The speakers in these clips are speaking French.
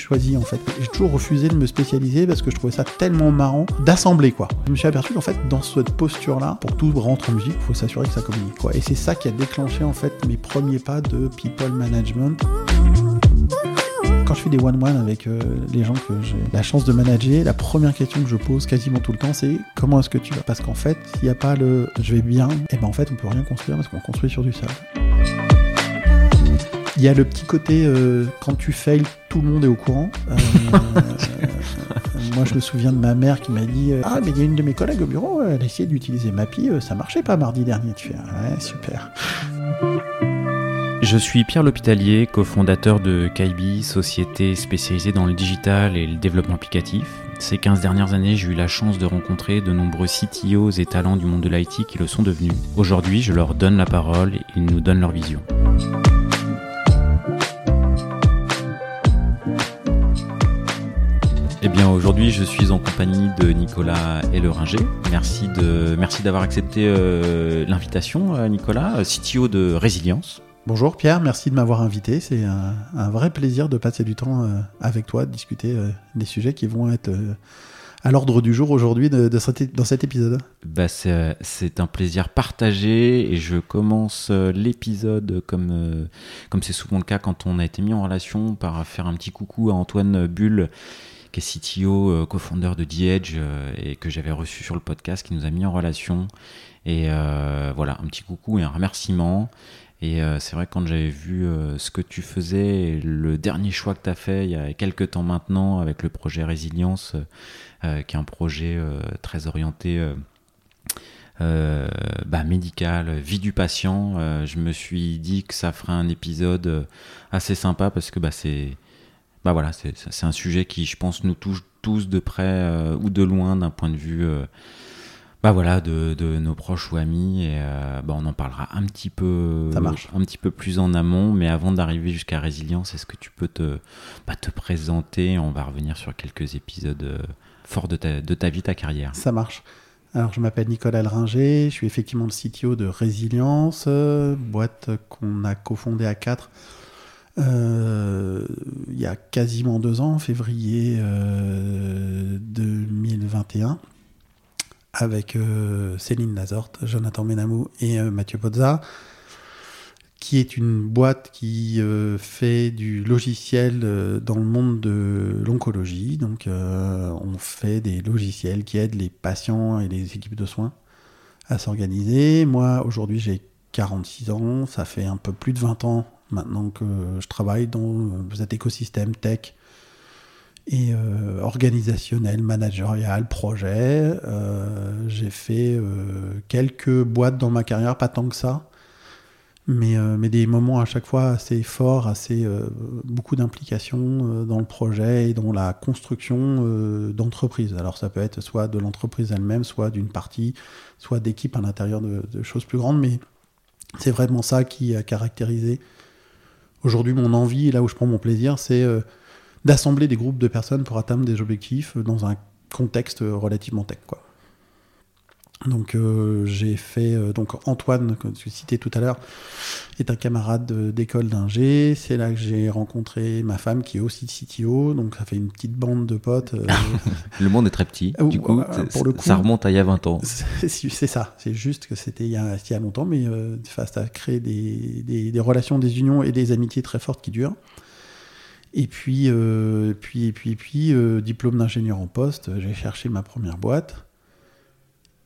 choisi en fait. J'ai toujours refusé de me spécialiser parce que je trouvais ça tellement marrant d'assembler quoi. Je me suis aperçu qu'en fait dans cette posture là, pour tout rentre en musique, il faut s'assurer que ça communique quoi. Et c'est ça qui a déclenché en fait mes premiers pas de people management quand je fais des one-one avec euh, les gens que j'ai la chance de manager, la première question que je pose quasiment tout le temps, c'est comment est-ce que tu vas? Parce qu'en fait, s'il n'y a pas le je vais bien, et eh ben en fait, on peut rien construire parce qu'on construit sur du sable. Il y a le petit côté euh, quand tu fails, tout le monde est au courant. Euh, moi, je me souviens de ma mère qui m'a dit Ah, mais il y a une de mes collègues au bureau, elle a essayé d'utiliser Mappy, ça marchait pas mardi dernier. Tu fais Ouais, super. Je suis Pierre L'Hôpitalier, cofondateur de Kaibi, société spécialisée dans le digital et le développement applicatif. Ces 15 dernières années, j'ai eu la chance de rencontrer de nombreux CTOs et talents du monde de l'IT qui le sont devenus. Aujourd'hui, je leur donne la parole et ils nous donnent leur vision. Eh bien, aujourd'hui, je suis en compagnie de Nicolas Elleringer. Merci de, merci d'avoir accepté euh, l'invitation, euh, Nicolas, CTO de Résilience. Bonjour Pierre, merci de m'avoir invité. C'est un, vrai plaisir de passer du temps euh, avec toi, de discuter euh, des sujets qui vont être euh, à l'ordre du jour aujourd'hui dans cet épisode. Bah c'est un plaisir partagé et je commence l'épisode comme comme c'est souvent le cas quand on a été mis en relation par faire un petit coucou à Antoine Bull qui est CTO, co-founder de The Edge et que j'avais reçu sur le podcast, qui nous a mis en relation. Et voilà, un petit coucou et un remerciement. Et euh, c'est vrai quand j'avais vu euh, ce que tu faisais, le dernier choix que tu as fait il y a quelques temps maintenant avec le projet Résilience, euh, qui est un projet très orienté bah, médical, vie du patient, je me suis dit que ça ferait un épisode assez sympa parce que bah, c'est bah, voilà, c'est un sujet qui, je pense, nous touche tous de près ou de loin d'un point de vue bah voilà, de, de, nos proches ou amis. Et euh, bah on en parlera un petit peu, un petit peu plus en amont. Mais avant d'arriver jusqu'à résilience, est-ce que tu peux te, bah, te présenter? On va revenir sur quelques épisodes euh, forts de ta, de ta vie, ta carrière. Ça marche. Alors, je m'appelle Nicolas Lringer, je suis effectivement le CTO de Résilience, boîte qu'on a cofondée à 4 euh, il y a quasiment deux ans, février 2021 avec euh, Céline Lazorte, Jonathan Menamou et euh, Mathieu Pozza, qui est une boîte qui euh, fait du logiciel dans le monde de l'oncologie. Donc, on fait des logiciels qui aident les patients et les équipes de soins à s'organiser. Moi, aujourd'hui, j'ai 46 ans. Ça fait un peu plus de 20 ans maintenant que je travaille dans cet écosystème tech et euh, organisationnel, managérial, projet. Euh, j'ai fait euh, quelques boîtes dans ma carrière, pas tant que ça, mais, mais des moments à chaque fois assez forts, assez beaucoup d'implications dans le projet et dans la construction d'entreprise. Alors ça peut être soit de l'entreprise elle-même, soit d'une partie, soit d'équipes à l'intérieur de, choses plus grandes, mais c'est vraiment ça qui a caractérisé aujourd'hui mon envie et là où je prends mon plaisir, c'est d'assembler des groupes de personnes pour atteindre des objectifs dans un contexte relativement tech. Donc euh, j'ai fait euh, donc Antoine que tu citais tout à l'heure est un camarade d'école d'ingé. C'est là que j'ai rencontré ma femme qui est aussi CTO. Donc ça fait une petite bande de potes. Euh. le monde est très petit. Du coup, pour le coup, ça remonte à il y a 20 ans. C'est ça. C'est juste que c'était il, y a longtemps, mais face à créer des, des, des, relations, des unions et des amitiés très fortes qui durent. Et puis, euh, puis, et puis, puis euh, diplôme d'ingénieur en poste, j'ai cherché ma première boîte.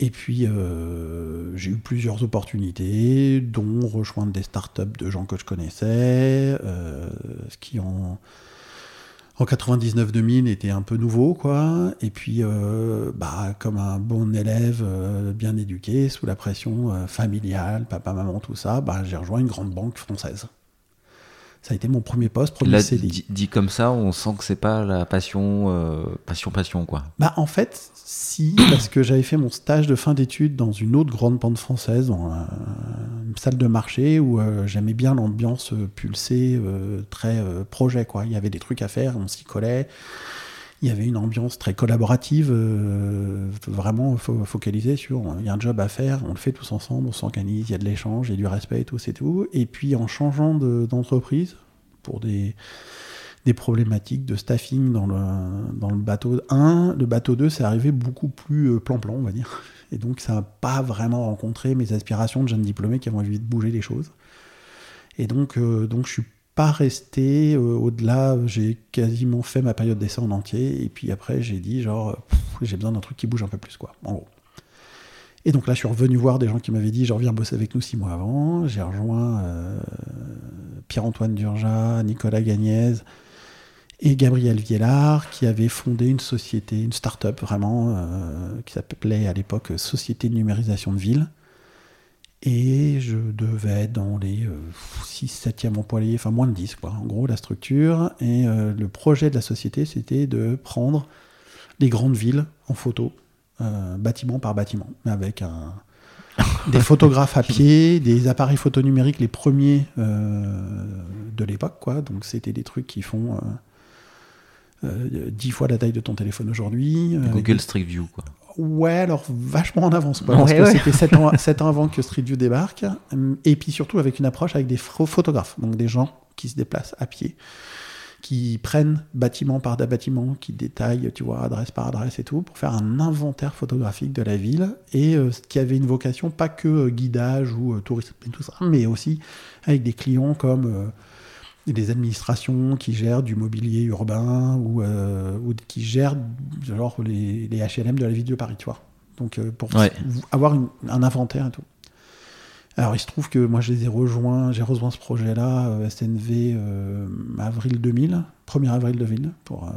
Et puis, euh, j'ai eu plusieurs opportunités, dont rejoindre des startups de gens que je connaissais, ce qui en, en 99-2000 était un peu nouveau, quoi. Et puis, bah, comme un bon élève bien éduqué, sous la pression familiale, papa, maman, tout ça, bah, j'ai rejoint une grande banque française ça a été mon premier poste, premier CD. Dit, comme ça, on sent que c'est pas la passion, euh, passion, passion, quoi. Bah, en fait, si, parce que j'avais fait mon stage de fin d'études dans une autre grande bande française, dans une salle de marché où euh, j'aimais bien l'ambiance euh, pulsée, très projet, quoi. Il y avait des trucs à faire, on s'y collait. Il y avait une ambiance très collaborative, vraiment focalisée sur il y a un job à faire, on le fait tous ensemble, on s'organise, il y a de l'échange, il y a du respect et tout, c'est tout. Et puis en changeant d'entreprise, pour des, problématiques de staffing dans le, bateau 1. Le bateau 2, c'est arrivé beaucoup plus euh, plan-plan, on va dire. Et donc, ça n'a pas vraiment rencontré mes aspirations de jeune diplômé qui ont envie de bouger les choses. Et donc, euh, donc je suis pas resté euh, au-delà. J'ai quasiment fait ma période d'essai en entier. Et puis après, j'ai dit, genre, j'ai besoin d'un truc qui bouge un peu plus, quoi, en gros. Et donc là, je suis revenu voir des gens qui m'avaient dit, je reviens bosser avec nous six mois avant. J'ai rejoint Pierre-Antoine Durja, Nicolas Gagnez, et Gabriel Viellard, qui avait fondé une société, une start-up vraiment, euh, qui s'appelait à l'époque Société de numérisation de ville. Et je devais être dans les 6, euh, 7e employés, enfin moins de 10, quoi, en gros, la structure. Et euh, le projet de la société, c'était de prendre les grandes villes en photo, bâtiment par bâtiment, avec un, des photographes à pied, des appareils photo numériques, les premiers de l'époque, quoi. Donc c'était des trucs qui font 10 euh, fois la taille de ton téléphone aujourd'hui. Euh, Google Street View, quoi. Ouais, alors vachement en avance, parce que c'était 7 ans, ans, avant que Street View débarque. Et puis surtout avec une approche avec des photographes, donc des gens qui se déplacent à pied, qui prennent bâtiment par bâtiment, qui détaillent, tu vois, adresse par adresse et tout, pour faire un inventaire photographique de la ville, et euh, qui avait une vocation pas que guidage ou tourisme et tout ça, mais aussi avec des clients comme des administrations qui gèrent du mobilier urbain ou, euh, ou qui gèrent genre les, les, HLM de la ville de Paris, tu vois. Donc euh, pour avoir un inventaire et tout. Alors il se trouve que moi je les ai rejoints, j'ai rejoint ce projet-là, euh, SNV, avril 2000, 1er avril 2000, pour,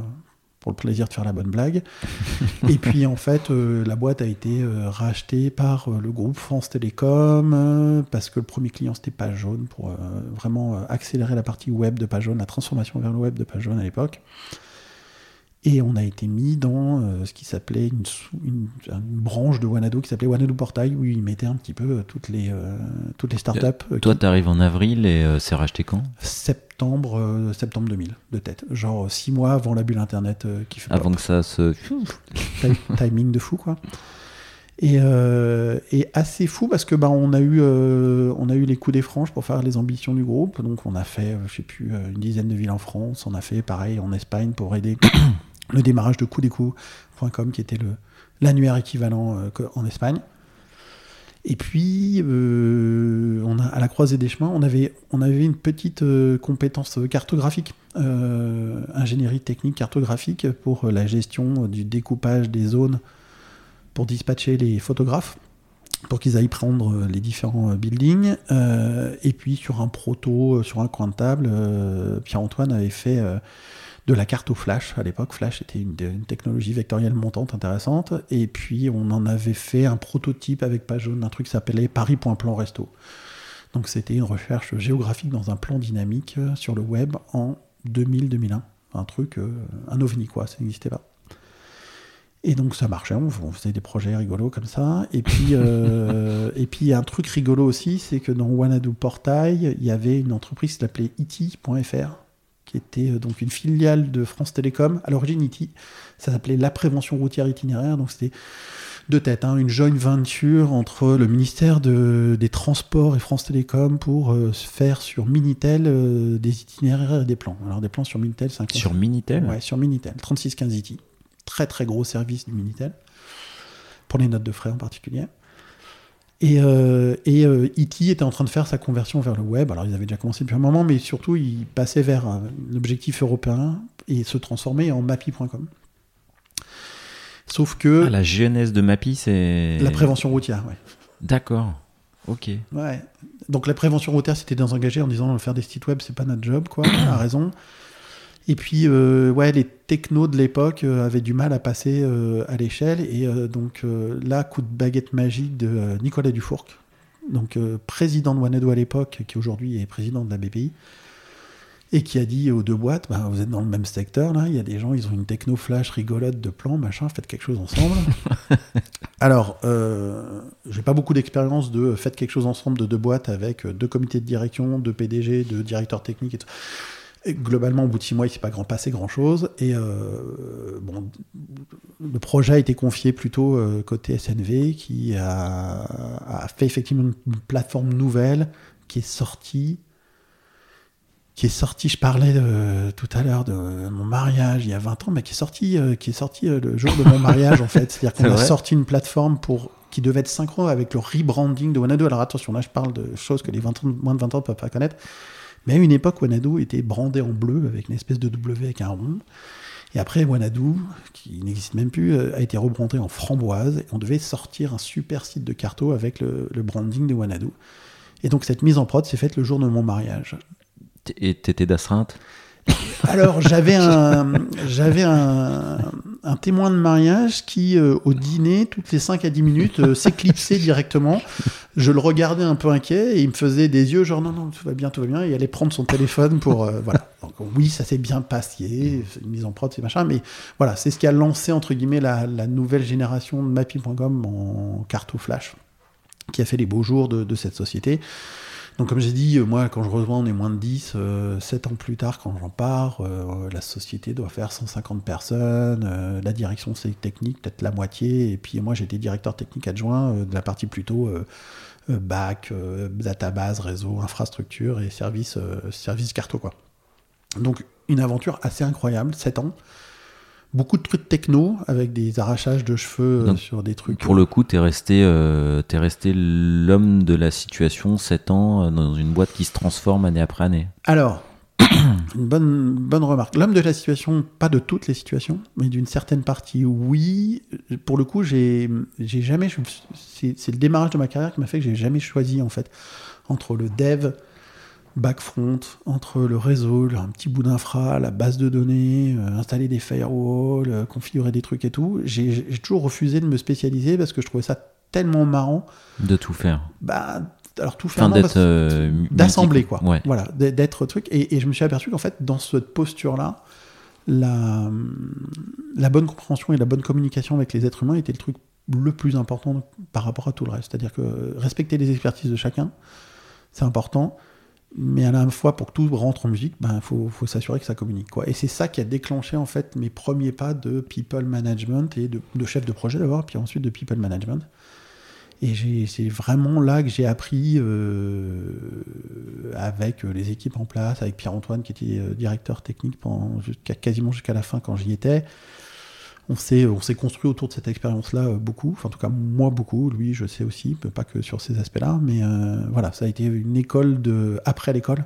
pour le plaisir de faire la bonne blague. et puis en fait, euh, la boîte a été euh, rachetée par euh, le groupe France Télécom parce que le premier client c'était Page Jaune pour vraiment accélérer la partie web de Page Jaune, la transformation vers le web de Page Jaune à l'époque. Et on a été mis dans euh, ce qui s'appelait une, une, branche de Wanadu qui s'appelait Wanadu Portail, où ils mettaient un petit peu euh, toutes les, euh, toutes les startups. Toi, tu arrives en avril et c'est racheté quand? Septembre, septembre 2000, de tête. Genre six mois avant la bulle Internet qui fait. Avant que ça se. Timing de fou, quoi. Et, et, assez fou parce que bah, on, a eu, on a eu les coups des franges pour faire les ambitions du groupe. Donc on a fait, je sais plus, une dizaine de villes en France. On a fait pareil en Espagne pour aider le démarrage de coupdescoups.com qui était l'annuaire équivalent euh, en Espagne. Et puis, euh, on a, à la croisée des chemins, on avait, on avait une petite euh, compétence cartographique, ingénierie technique cartographique pour la gestion du découpage des zones pour dispatcher les photographes, pour qu'ils aillent prendre les différents buildings. et puis, sur un proto, sur un coin de table, Pierre-Antoine avait fait de la carte au flash. À l'époque, flash était une, technologie vectorielle montante intéressante. Et puis, on en avait fait un prototype avec page un truc qui s'appelait Paris.plan resto. Donc, c'était une recherche géographique dans un plan dynamique euh, sur le web en 2000-2001. Un truc, euh, un ovni, quoi, ça n'existait pas. Et donc ça marchait, on faisait des projets rigolos comme ça. Et puis, euh, et puis un truc rigolo aussi, c'est que dans Wanadu Portail, il y avait une entreprise qui s'appelait iti.fr, qui était euh, donc une filiale de France Télécom. À l'origine, ITI, ça s'appelait la prévention routière itinéraire. Donc c'était deux têtes, hein, une joint venture entre le ministère des Transports et France Télécom pour euh, faire sur Minitel euh, des itinéraires et des plans. Alors des plans sur Minitel, c'est Sur Minitel? Ouais, sur Minitel, 3615 ITI. Très très gros service du Minitel, pour les notes de frais en particulier. Et, euh, et E.T. Euh, était en train de faire sa conversion vers le web. Alors, ils avaient déjà commencé depuis un moment, mais surtout, ils passaient vers un objectif européen et se transformaient en Mappy.com. Sauf que. Ah, la genèse de Mappy, c'est. La prévention routière, ouais. D'accord. Ok. Ouais. Donc, la prévention routière, c'était dans engager en disant faire des sites web, c'est pas notre job, quoi. a raison. Et puis, euh, ouais, les technos de l'époque euh, avaient du mal à passer euh, à l'échelle. Et donc là, coup de baguette magique de Nicolas Dufourc, donc président de Wanado à l'époque, qui aujourd'hui est président de la BPI, et qui a dit aux deux boîtes, bah, vous êtes dans le même secteur, là, il y a des gens, ils ont une techno flash rigolote de plan, machin, faites quelque chose ensemble. Alors, euh, j'ai pas beaucoup d'expérience de faites quelque chose ensemble de deux boîtes avec deux comités de direction, deux PDG, deux directeurs techniques et tout globalement, au bout de six mois, il s'est pas grand, passé grand-chose. Et euh, bon, le projet a été confié plutôt euh, côté SNV, qui a, fait effectivement une, plateforme nouvelle qui est sortie, qui est sorti, je parlais de- tout à l'heure de mon mariage il y a 20 ans, mais qui est sorti, euh, qui est sorti euh, le jour de mon mariage en fait. C'est-à-dire qu'on a sorti une plateforme pour qui devait être synchro avec le rebranding de Wanadu. Alors attention, là je parle de choses que les 20 ans- moins de 20 ans ne peuvent pas connaître. Mais à une époque, Wanadu était brandé en bleu avec une espèce de W avec un rond. Et après, Wanadu, qui n'existe même plus, euh, a été rebrandé en framboise. On devait sortir un super site de carto avec le, branding de Wanadu. Et donc cette mise en prod s'est faite le jour de mon mariage. Et t'étais d'astreinte? Alors j'avais un j'avais un, un témoin de mariage qui euh, au dîner toutes les 5 à 10 minutes euh, s'éclipsait directement. Je le regardais un peu inquiet et il me faisait des yeux genre non non tout va bien tout va bien et il allait prendre son téléphone pour euh, voilà. Donc oui ça s'est bien passé, une mise en prod c'est machin mais voilà c'est ce qui a lancé entre guillemets la, la nouvelle génération de Mappy.com en carto flash qui a fait les beaux jours de, de cette société. Donc comme j'ai dit, euh, moi quand je rejoins on est moins de 10, euh, 7 ans plus tard quand j'en pars, euh, la société doit faire 150 personnes, euh, la direction c'est technique, peut-être la moitié, et puis moi j'étais directeur technique adjoint euh, de la partie plutôt euh, euh, euh, database, réseau, infrastructure et service, euh, service carto quoi. Donc une aventure assez incroyable, 7 ans. Beaucoup de trucs techno avec des arrachages de cheveux euh, Donc, sur des trucs. Pour le coup, t'es resté, euh, t'es resté l'homme de la situation 7 ans euh, dans une boîte qui se transforme année après année. Alors, une bonne, bonne remarque. L'homme de la situation, pas de toutes les situations, mais d'une certaine partie, oui. Pour le coup, j'ai jamais. c'est le démarrage de ma carrière qui m'a fait que j'ai jamais choisi, en fait, entre le dev, back-front, entre le réseau, un petit bout d'infra, la base de données, euh, installer des firewalls, euh, configurer des trucs et tout. J'ai toujours refusé de me spécialiser parce que je trouvais ça tellement marrant. De tout faire. Bah, alors tout faire, Enfin, euh, d'assembler quoi Ouais. voilà d'être truc et, et je me suis aperçu qu'en fait dans cette posture là la, la bonne compréhension et la bonne communication avec les êtres humains était le truc le plus important par rapport à tout le reste c'est à dire que respecter les expertises de chacun c'est important mais à la fois pour que tout rentre en musique il ben, faut, faut s'assurer que ça communique quoi et c'est ça qui a déclenché en fait mes premiers pas de people management et de, chef de projet d'abord puis ensuite de people management et c'est vraiment là que j'ai appris euh, avec euh, les équipes en place, avec Pierre-Antoine qui était euh, directeur technique pendant quasiment jusqu'à la fin quand j'y étais. On s'est on s'est construit autour de cette expérience-là euh, beaucoup, enfin en tout cas moi beaucoup, lui je sais aussi, pas que sur ces aspects-là, mais euh, voilà, ça a été une école de après l'école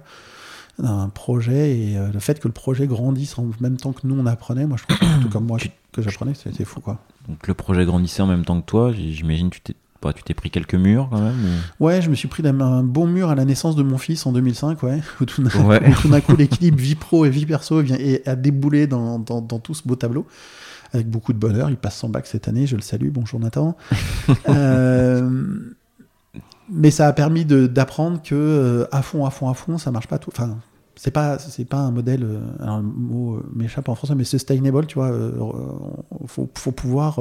d'un projet et euh, le fait que le projet grandisse en même temps que nous on apprenait, moi je trouve, tout comme moi que j'apprenais, c'était fou quoi. Donc le projet grandissait en même temps que toi. J'imagine que tu t'es bah, tu t'es pris quelques murs quand même. ou- Ouais, je me suis pris d'un- un bon mur à la naissance de mon fils en 2005, ouais. Où tout d'un Ouais. coup, l'équilibre vie pro et vie perso vient et a déboulé dans, dans, dans tout ce beau tableau. Avec beaucoup de bonheur. Il passe son bac cette année, je le salue. Bonjour Nathan. Euh, mais ça a permis d'apprendre que euh, à fond, à fond, à fond, ça marche pas tout. Enfin, c'est pas, pas un modèle. euh, le mot m'échappe en français, mais sustainable, tu vois. faut, faut pouvoir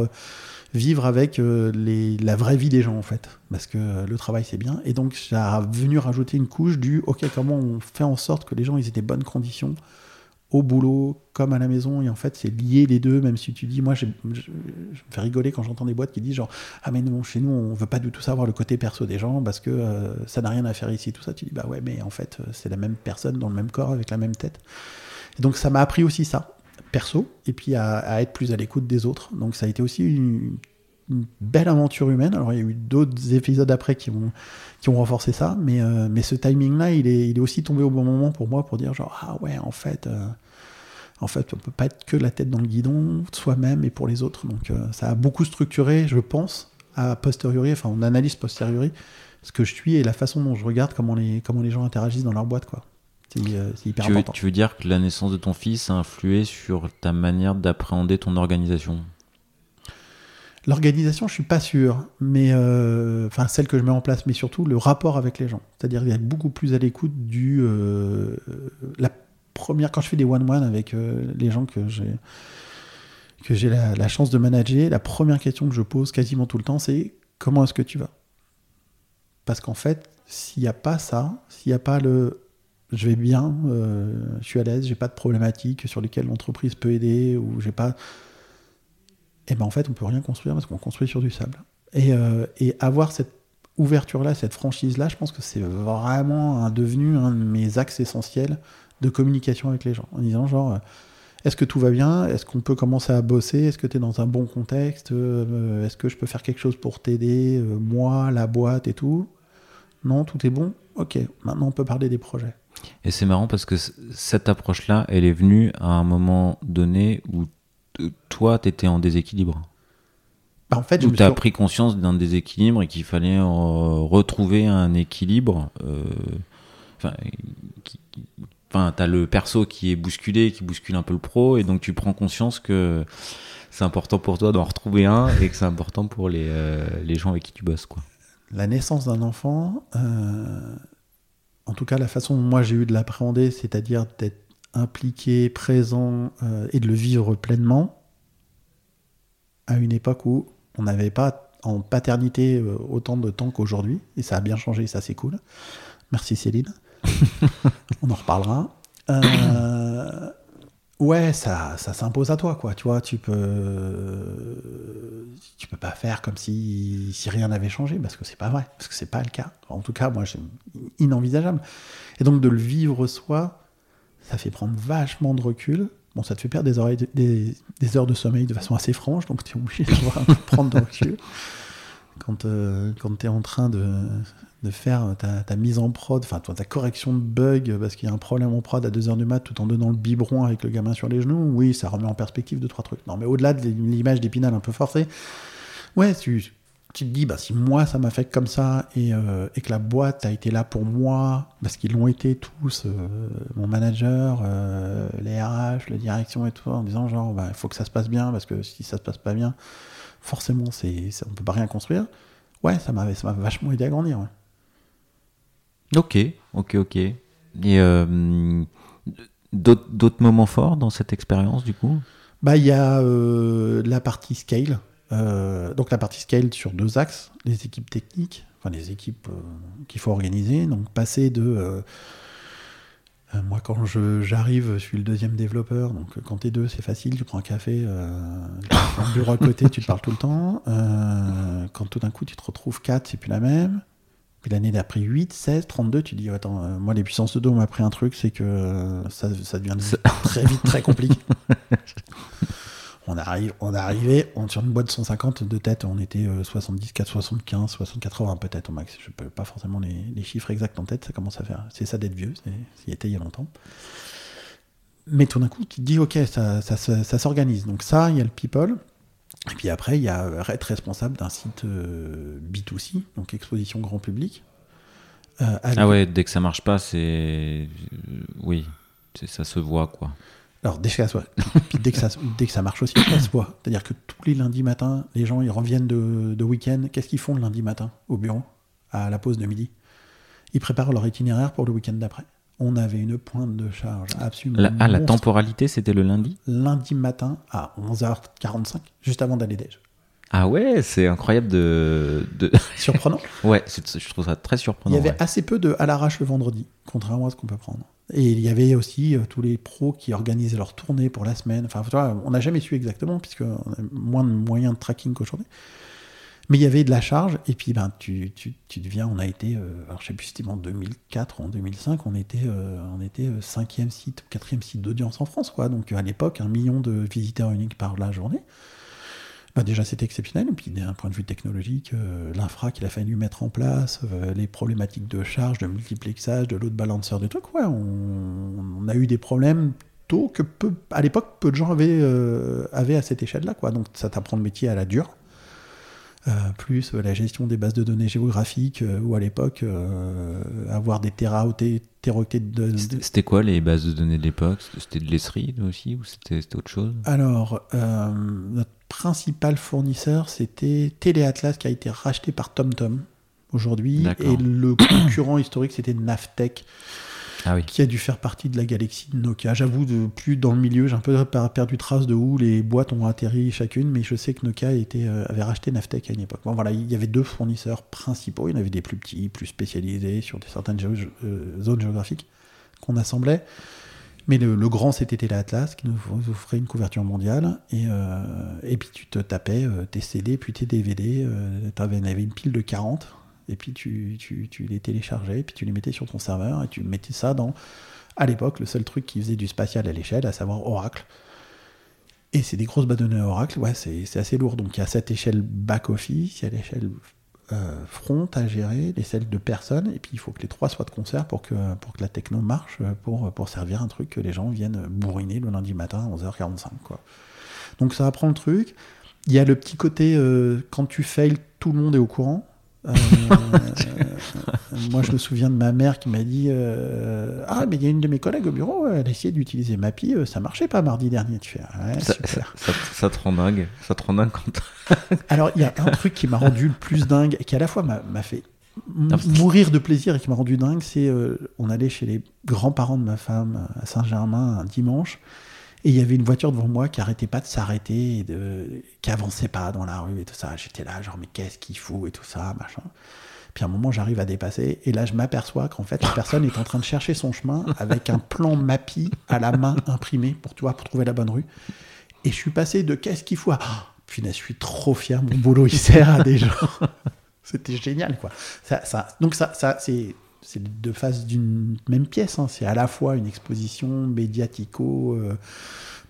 vivre avec la vraie vie des gens en fait, parce que le travail c'est bien. Et donc ça a venu rajouter une couche du ok comment on fait en sorte que les gens ils aient des bonnes conditions au boulot comme à la maison et en fait c'est lié les deux même si tu dis moi je, je me fais rigoler quand j'entends des boîtes qui disent genre ah mais non chez nous on veut pas du tout savoir le côté perso des gens parce que euh, ça n'a rien à faire ici tout ça tu dis bah ouais mais en fait euh, c'est la même personne dans le même corps avec la même tête et donc ça m'a appris aussi ça perso et puis à, à être plus à l'écoute des autres. Donc ça a été aussi une, une belle aventure humaine alors il y a eu d'autres épisodes après qui ont qui ont renforcé ça mais euh, mais ce timing là il est il est aussi tombé au bon moment pour moi pour dire genre ah ouais en fait euh, en fait, on peut pas être que la tête dans le guidon, soi-même et pour les autres. Donc, euh, ça a beaucoup structuré, je pense, à posteriori, enfin, on analyse posteriori ce que je suis et la façon dont je regarde comment les, comment les gens interagissent dans leur boîte, quoi. C'est euh, c'est hyper Tu veux, important. tu veux dire que la naissance de ton fils a influé sur ta manière d'appréhender ton organisation? L'organisation, je suis pas sûr, mais euh, enfin celle que je mets en place, mais surtout le rapport avec les gens. C'est-à-dire d'être beaucoup plus à l'écoute du euh, la première quand je fais des one-one avec euh, les gens que j'ai que j'ai la, chance de manager, la première question que je pose quasiment tout le temps, c'est comment est-ce que tu vas? Parce qu'en fait, s'il n'y a pas ça, s'il n'y a pas le je vais bien, je suis à l'aise, j'ai pas de problématiques sur lesquelles l'entreprise peut aider ou j'ai pas et ben en fait on peut rien construire parce qu'on construit sur du sable. Et, euh, et avoir cette ouverture là, cette franchise là, je pense que c'est vraiment un, devenu un de mes axes essentiels de communication avec les gens, en disant genre, euh, est-ce que tout va bien? Est-ce qu'on peut commencer à bosser? Est-ce que tu es dans un bon contexte? Euh, Est-ce que je peux faire quelque chose pour t'aider Moi, la boîte et tout? Non, tout est bon? Ok, maintenant on peut parler des projets. Et c'est marrant parce que cette approche-là, elle est venue à un moment donné où toi, tu étais en déséquilibre. Bah, en fait, me tu as suis- pris conscience d'un déséquilibre et qu'il fallait euh, retrouver un équilibre. euh, Enfin, enfin, tu as le perso qui est bousculé, qui bouscule un peu le pro, et donc tu prends conscience que c'est important pour toi d'en retrouver un et que c'est important pour les, euh, les gens avec qui tu bosses. Quoi. la naissance d'un enfant, euh, en tout cas la façon dont moi j'ai eu de l'appréhender, c'est-à-dire d'être impliqué, présent euh, et de le vivre pleinement, à une époque où on n'avait pas en paternité euh, autant de temps qu'aujourd'hui, et ça a bien changé, ça c'est cool. Merci Céline. on en reparlera. Euh, ouais, ça, ça s'impose à toi, quoi. Tu vois, tu peux, tu peux pas faire comme si, si rien n'avait changé, parce que c'est pas vrai, parce que c'est pas le cas. En tout cas, moi, c'est inenvisageable. Et donc de le vivre soi, ça fait prendre vachement de recul. Bon, ça te fait perdre des, heures de sommeil de façon assez franche, donc tu es obligé de prendre de recul. Quand, euh, tu es en train de, faire ta, mise en prod, enfin ta correction de bug parce qu'il y a un problème en prod à 2h du mat tout en donnant le biberon avec le gamin sur les genoux, oui, ça remet en perspective deux, trois trucs. Non, mais au-delà de l'image d'épinal un peu forcée, ouais, tu, tu te dis, bah, si moi ça m'a fait comme ça et, euh, et que la boîte a été là pour moi, parce qu'ils l'ont été tous, euh, mon manager, euh, les RH, la direction et tout, en disant genre, bah, il faut que ça se passe bien parce que si ça se passe pas bien, forcément, c'est, on peut pas rien construire. Ouais, ça m'a, vachement aidé à grandir. ouais. Ok, ok, ok. Et d'autres d'autres moments forts dans cette expérience, du coup? Bah, il y a la partie scale. Euh, donc la partie scale sur deux axes, les équipes techniques, enfin les équipes euh, qu'il faut organiser. Donc passer de... euh, moi quand je- j'arrive, je suis le deuxième développeur, donc quand t'es deux c'est facile, tu prends un café, tu prends le bureau à côté, tu te parles tout le temps. Quand tout d'un coup tu te retrouves 4, c'est plus la même. Puis l'année d'après 8, 16, 32, tu dis attends, euh, moi les puissances de dos m'a appris un truc, c'est que euh, ça, ça devient très vite très compliqué. on arrive, on est arrivé, on, sur une boîte de 150 de tête, on était euh, 70, 4, 75, 60, 80 peut-être au max. Je peux pas forcément les, les chiffres exacts en tête, ça commence à faire. C'est ça d'être vieux, c'est était il y a longtemps. Mais tout d'un coup, tu te dis ok, ça, ça, ça s'organise. Donc ça, il y a le people. Et puis après, il y a être responsable d'un site euh, B2C, donc exposition grand public. Euh, Ah ouais, dès que ça marche pas, c'est. Oui, ça se voit, quoi. Alors, dès que ça, puis dès que ça, dès que ça marche aussi, ça se voit. C'est-à-dire que tous les lundis matins, les gens, ils reviennent de, de week-end. Qu'est-ce qu'ils font le lundi matin au bureau, à la pause de midi? Ils préparent leur itinéraire pour le week-end d'après. On avait une pointe de charge absolument. La, ah, la temporalité, c'était le lundi? Lundi matin à 11h45, juste avant d'aller déj. Ah ouais, c'est incroyable de. de... Surprenant. ouais, c'est- je trouve ça très Il surprenant. y avait ouais. assez peu de à l'arrache le vendredi, contrairement à ce qu'on peut prendre. Et il y avait aussi euh, tous les pros qui organisaient leur tournée pour la semaine. Enfin, tu vois, on n'a jamais su exactement, puisque on a moins de moyens de tracking qu'aujourd'hui. Mais il y avait de la charge, et puis ben, tu, tu, tu deviens, on a été, euh, alors je sais plus si c'était en 2004 ou en 2005, on était, euh, on était euh, cinquième site, quatrième site d'audience en France, quoi. Donc à l'époque, un million de visiteurs uniques par la journée. Bah, déjà, c'était exceptionnel. Et puis, d'un point de vue technologique, euh, l'infra qu'il a fallu mettre en place, euh, les problématiques de charge, de multiplexage, de load balancer, des trucs, ouais, on, on a eu des problèmes tôt que peu, à l'époque, peu de gens avaient, euh, avaient à cette échelle-là. Quoi. Donc, ça t'apprend le métier à la dure. Euh, plus euh, la gestion des bases de données géographiques, euh, ou à l'époque, avoir des téraoctets de, de, C'était quoi les bases de données de l'époque? C'était de l'esserie aussi ou c'était c'était autre chose? Alors, notre principal fournisseur, c'était Téléatlas qui a été racheté par TomTom aujourd'hui. Et le concurrent historique, c'était Navtech Ah oui. qui a dû faire partie de la galaxie de Nokia. J'avoue, de plus dans le milieu, j'ai un peu per- perdu trace de où les boîtes ont atterri chacune, mais je sais que Nokia était, euh, avait racheté Navtech à une époque. Bon, voilà, il y avait deux fournisseurs principaux. Il y en avait des plus petits, plus spécialisés sur des certaines géo- euh, zones géographiques qu'on assemblait. Mais le, grand, c'était Téléatlas qui nous offrait une couverture mondiale. Et, euh, et puis tu te tapais euh, tes CD, puis tes DVD. Euh, tu avais, une pile de 40. Et puis tu, tu, tu les téléchargeais, puis tu les mettais sur ton serveur, et tu mettais ça dans, à l'époque, le seul truc qui faisait du spatial à l'échelle, à savoir Oracle. Et c'est des grosses de données Oracle, ouais, c'est assez lourd. Donc il y a cette échelle back-office, il y a l'échelle euh, front à gérer, les celles de personnes, et puis il faut que les trois soient de concert pour que, pour que la techno marche, euh, pour, pour servir un truc que les gens viennent bourriner le lundi matin à 11h45. Quoi. Donc ça apprend le truc. Il y a le petit côté, euh, quand tu fails, tout le monde est au courant. Euh, moi, je me souviens de ma mère qui m'a dit euh, Ah, mais il y a une de mes collègues au bureau, elle a essayé d'utiliser Mappy, ça marchait pas mardi dernier. Tu fais ouais, ça, ça, ça, te rend dingue. Ça te rend dingue quand. Alors, il y a un truc qui m'a rendu le plus dingue et qui à la fois m'a fait mourir de plaisir et qui m'a rendu dingue c'est on allait chez les grands-parents de ma femme à Saint-Germain un dimanche et il y avait une voiture devant moi qui arrêtait pas de s'arrêter, de... qui avançait pas dans la rue et tout ça. J'étais là, genre, mais qu'est-ce qu'il faut et tout ça, machin. Puis à un moment, j'arrive à dépasser, et là, je m'aperçois qu'en fait, la personne est en train de chercher son chemin avec un plan Mappy à la main imprimé pour, pour trouver la bonne rue. Et je suis passé de qu'est-ce qu'il faut à. Oh, je suis trop fier, mon boulot, il sert à des gens. C'était génial, quoi. Ça, ça, donc, ça, ça c'est c'est deux faces d'une même pièce. Hein. C'est à la fois une exposition médiatico, euh,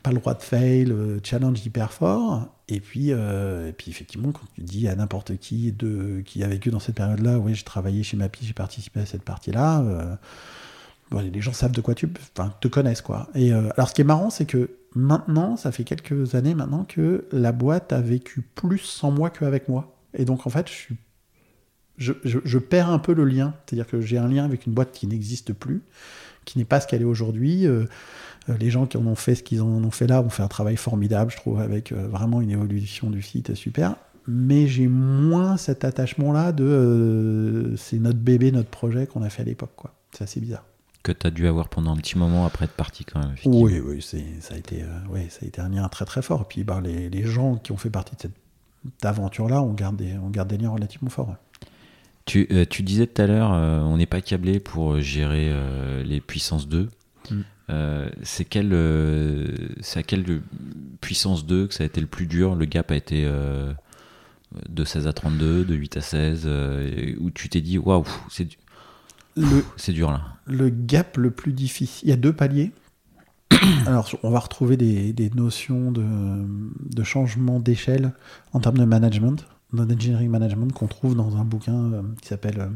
pas le droit de fail, euh, challenge hyper fort. Et puis, euh, et puis effectivement, quand tu dis à n'importe qui de, qui a vécu dans cette période-là, oui, j'ai travaillé chez Mappy, j'ai participé à cette partie-là. les gens savent de quoi tu enfin, te connaissent. quoi. Et alors, ce qui est marrant, c'est que maintenant, ça fait quelques années maintenant que la boîte a vécu plus sans moi qu'avec moi. Et donc, en fait, je suis je, perds un peu le lien. C'est-à-dire que j'ai un lien avec une boîte qui n'existe plus, qui n'est pas ce qu'elle est aujourd'hui. Euh, euh, les gens qui en ont fait ce qu'ils en ont fait là ont fait un travail formidable, je trouve, avec euh, vraiment une évolution du site super. Mais j'ai moins cet attachement-là de c'est notre bébé, notre projet qu'on a fait à l'époque. quoi. C'est assez bizarre. Que tu as dû avoir pendant un petit moment après être parti quand même. Oui, oui, ça a, été, ça a été un lien très très fort. Et puis bah, les, les, gens qui ont fait partie de cette aventure-là, on garde, des, on garde des liens relativement forts. Euh, tu, disais tout à l'heure, euh, on n'est pas câblé pour euh, gérer les puissances 2. Mm. c'est à quelle puissance 2 que ça a été le plus dur Le gap a été de 16 à 32, de 8 à 16, où tu t'es dit, waouh, c'est dur là. Le gap le plus difficile, il y a deux paliers. Alors, on va retrouver des, notions de, de changement d'échelle en termes de management d'engineering management qu'on trouve dans un bouquin euh, qui s'appelle euh,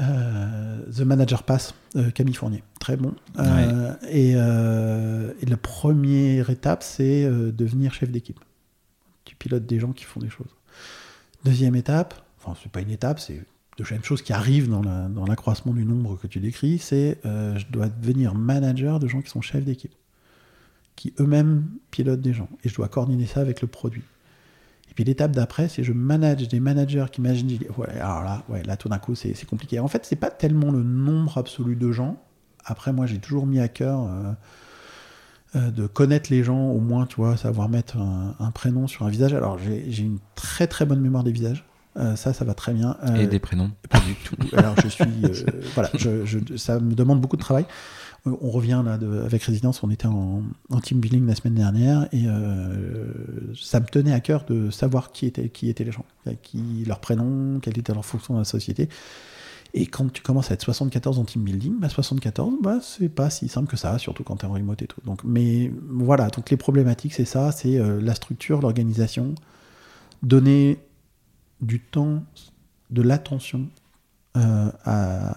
euh, The Manager Pass, Camille Fournier. Très bon. Et, la première étape, c'est devenir chef d'équipe. Tu pilotes des gens qui font des choses. Deuxième étape, enfin, c'est pas une étape, c'est de choses qui arrivent dans l'accroissement du nombre que tu décris, c'est je dois devenir manager de gens qui sont chefs d'équipe, qui eux-mêmes pilotent des gens. Et je dois coordonner ça avec le produit. Et puis l'étape d'après, c'est je manage des managers qui imaginent. Ouais, alors là, ouais, là tout d'un coup, c'est compliqué. En fait, c'est pas tellement le nombre absolu de gens. Après, moi, j'ai toujours mis à cœur euh, euh, de connaître les gens, au moins, tu vois, savoir mettre un, prénom sur un visage. Alors, j'ai une très très bonne mémoire des visages. Euh, ça, ça va très bien. Et des prénoms Pas du tout. Alors, je suis. voilà, je, ça me demande beaucoup de travail on revient là avec Résidence, on était en, team building la semaine dernière et euh, ça me tenait à cœur de savoir qui étaient, qui étaient les gens, qui, leur prénom, quelle était leur fonction dans la société. Et quand tu commences à être 74 en team building, bah 74, bah c'est pas si simple que ça, surtout quand tu es en remote et tout. Donc, mais voilà, donc les problématiques, c'est ça, c'est euh, la structure, l'organisation, donner du temps, de l'attention euh,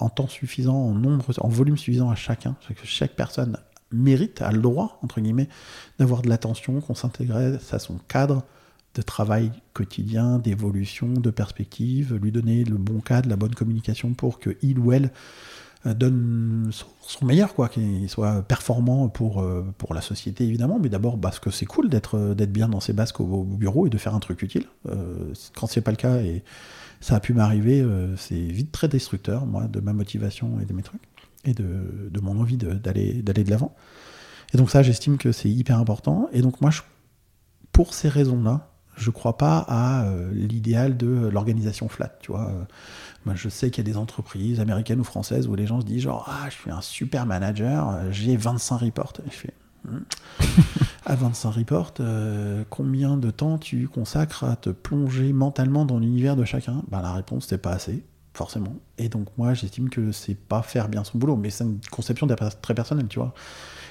en temps suffisant, en nombre, en volume suffisant à chacun. que chaque personne mérite, a le droit, entre guillemets, d'avoir de l'attention, qu'on s'intéresse à son cadre de travail quotidien, d'évolution, de perspective, lui donner le bon cadre, la bonne communication pour que il ou elle euh, donne son meilleur, quoi, qu'il soit performant pour, euh, pour la société évidemment, mais d'abord parce que c'est cool d'être bien dans ses basques au, bureau et de faire un truc utile. quand c'est pas le cas et ça a pu m'arriver, euh, c'est vite très destructeur, moi, de ma motivation et de mes trucs, et de, mon envie d'aller de, l'avant. Et donc ça, j'estime que c'est hyper important. Et donc moi, pour ces raisons-là, je crois pas à euh, l'idéal de l'organisation flat, tu vois. moi, je sais qu'il y a des entreprises américaines ou françaises où les gens se disent genre, ah, je suis un super manager, j'ai 25 reports. Je fais, hmm. Advanced Report, euh, combien de temps tu consacres à te plonger mentalement dans l'univers de chacun? Bah, La réponse, c'est pas assez, forcément. Et donc, moi, j'estime que c'est pas faire bien son boulot, mais c'est une conception très personnelle, tu vois.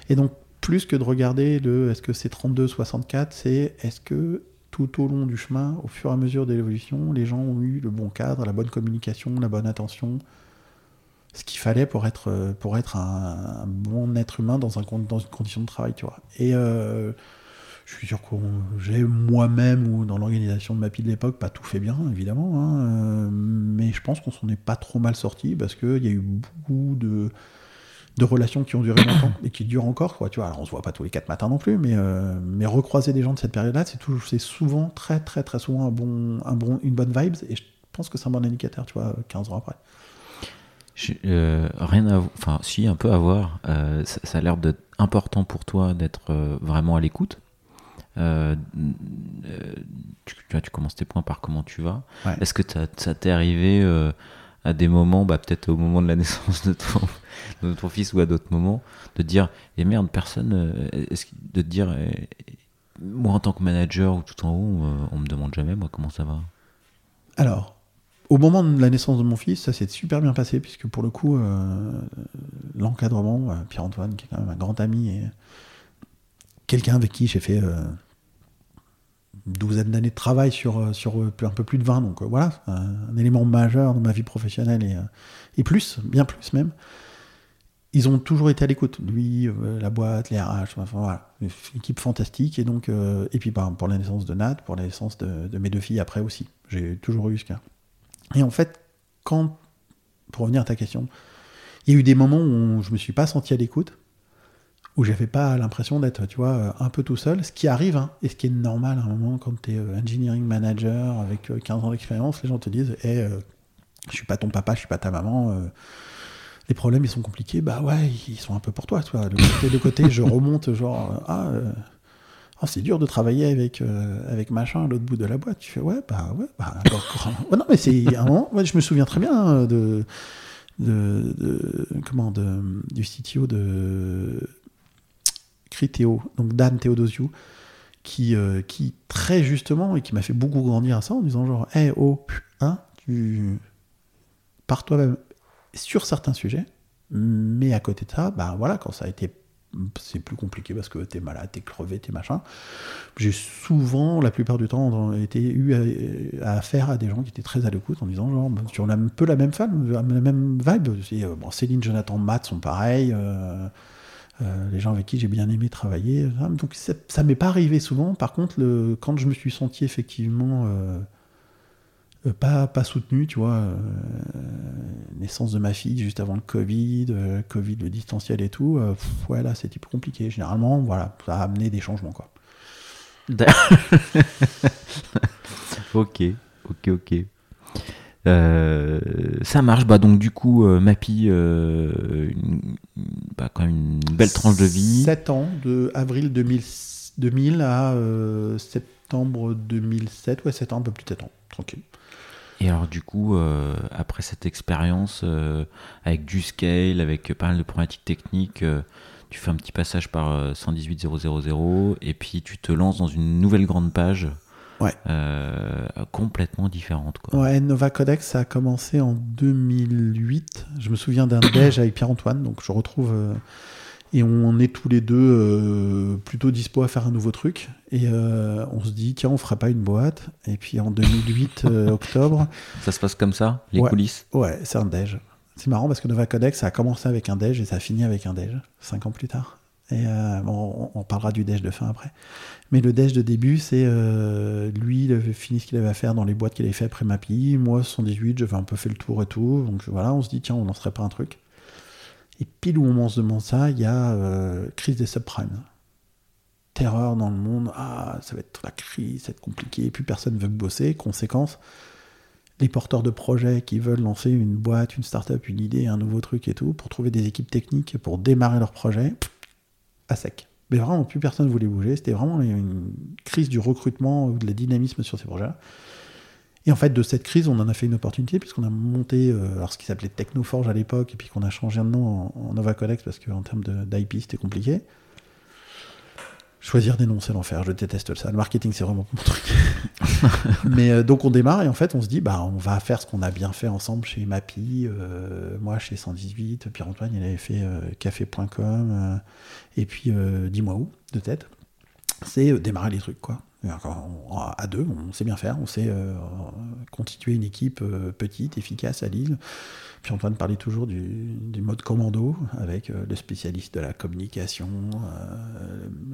Et donc, plus que de regarder le est-ce que c'est 32, 64, c'est est-ce que tout au long du chemin, au fur et à mesure de l'évolution, les gens ont eu le bon cadre, la bonne communication, la bonne attention, ce qu'il fallait pour être, euh, pour être un, bon être humain dans, un, dans une condition de travail, tu vois. Et euh, je suis sûr que j'ai moi-même ou dans l'organisation de Mapi de l'époque pas tout fait bien, évidemment, hein, euh, mais je pense qu'on s'en est pas trop mal sorti parce qu'il y a eu beaucoup de, de relations qui ont duré longtemps et qui durent encore, quoi. Tu vois, alors on se voit pas tous les quatre matins non plus, mais, mais recroiser des gens de cette période-là, c'est c'est souvent très très très souvent un bon, un bon, une bonne vibe et je pense que c'est un bon indicateur, tu vois, 15 ans après. Euh, rien à enfin si un peu à voir. Euh, ça, a l'air d'être important pour toi d'être euh, vraiment à l'écoute. Tu, tu, commences tes points par comment tu vas. Est-ce que ça t'est arrivé à des moments bah, peut-être au moment de la naissance de ton, de ton fils ou à d'autres moments de dire et eh merde personne est-ce de te dire eh, moi en tant que manager ou tout en haut on me demande jamais moi comment ça va? Alors au moment de la naissance de mon fils, ça s'est super bien passé, puisque pour le coup, euh, l'encadrement, euh, Pierre-Antoine, qui est quand même un grand ami, et quelqu'un avec qui j'ai fait euh, une douzaine d'années de travail sur, sur un peu plus de 20, donc voilà, un, élément majeur dans ma vie professionnelle, et, et plus, bien plus même. Ils ont toujours été à l'écoute, lui, la boîte, les RH, enfin voilà, une équipe fantastique, et donc, et puis bah, pour la naissance de Nat, pour la naissance de, de mes deux filles après aussi, j'ai toujours eu ce cas. Et en fait, quand, pour revenir à ta question, il y a eu des moments où je me suis pas senti à l'écoute, où j'avais pas l'impression d'être, tu vois, un peu tout seul, ce qui arrive, hein, et ce qui est normal à un moment quand tu es euh, engineering manager avec 15 euh, ans d'expérience, les gens te disent, hey, eh, euh, je suis pas ton papa, je suis pas ta maman, les problèmes ils sont compliqués, bah ouais, ils sont un peu pour toi, tu vois. De côté, de côté je remonte, genre, ah, ah, c'est dur de travailler avec, euh, avec machin à l'autre bout de la boîte. Tu fais, ouais, bah ouais, bah, non, mais c'est un moment, je me souviens très bien hein, de, de, comment, de, du CTO de Criteo, donc Dan Theodosiou, qui, euh, qui très justement, et qui m'a fait beaucoup grandir à ça en disant genre, hé, hey, oh, hein, tu pars toi-même sur certains sujets, mais à côté de ça, bah voilà, quand ça a été c'est plus compliqué parce que t'es malade, t'es crevé, t'es machin. J'ai souvent, la plupart du temps, été eu à, affaire à des gens qui étaient très à l'écoute en disant genre, tu as un peu la même femme, la même vibe. Euh, Céline, Jonathan, Matt sont pareils. Euh, euh, les gens avec qui j'ai bien aimé travailler. Donc ça m'est pas arrivé souvent. Par contre, quand je me suis senti effectivement pas, pas soutenu, tu vois. Euh, naissance de ma fille juste avant le Covid, euh, Covid, le distanciel et tout. ouais, là, c'est compliqué. Généralement, voilà, ça a amené des changements, quoi. ok, ok, ok. ça marche, bah donc du coup, Mappy, bah, quand même une belle tranche de vie. 7 ans, de avril 2000, 2000 à septembre 2007, ouais 7 ans, un peu plus de 7 ans, tranquille. Et alors du coup, euh, après cette expérience euh, avec du scale, avec pas mal de problématiques techniques, euh, tu fais un petit passage par 118.0.0.0 et puis tu te lances dans une nouvelle grande page ouais. complètement différente. Quoi. Ouais, Nova Codex, ça a commencé en 2008. Je me souviens d'un déj avec Pierre-Antoine, donc je retrouve et on est tous les deux euh, plutôt dispo à faire un nouveau truc. Et euh, on se dit, tiens, on fera pas une boîte. Et puis en 2008, euh, octobre. Ça se passe comme ça, les coulisses? Ouais, c'est un déj. C'est marrant parce que Nova Codex, ça a commencé avec un déj et ça a fini avec un déj, cinq ans plus tard. Et bon, on, parlera du déj de fin après. Mais le déj de début, c'est lui, il avait fini ce qu'il avait à faire dans les boîtes qu'il avait fait après Mappy. Moi, 118, j'avais un peu fait le tour et tout. Donc voilà, on se dit, tiens, on lancerait pas un truc. Et pile où on se demande ça, il y a euh, crise des subprimes. Terreur dans le monde, ah, ça va être la crise, ça va être compliqué, plus personne veut bosser. Conséquence, les porteurs de projets qui veulent lancer une boîte, une start-up, une idée, un nouveau truc et tout, pour trouver des équipes techniques pour démarrer leur projet, à sec. Mais vraiment, plus personne voulait bouger. C'était vraiment une crise du recrutement ou de la dynamisme sur ces projets-là. Et en fait, de cette crise, on en a fait une opportunité, puisqu'on a monté euh, alors ce qui s'appelait Technoforge à l'époque, et puis qu'on a changé de nom en, Nova Codex, parce qu'en termes d'IP, c'était compliqué. Choisir c'est l'enfer. Je déteste ça. Le marketing, c'est vraiment mon truc. Mais euh, donc on démarre et en fait on se dit bah on va faire ce qu'on a bien fait ensemble chez Mappy, euh, moi chez 118, Pierre Antoine il avait fait café.com et puis dis-moi où de tête. C'est démarrer les trucs quoi. À deux, on sait bien faire, on sait euh, constituer une équipe euh, petite, efficace à Lille. Puis Antoine parlait toujours du, mode commando avec euh, le spécialiste de la communication,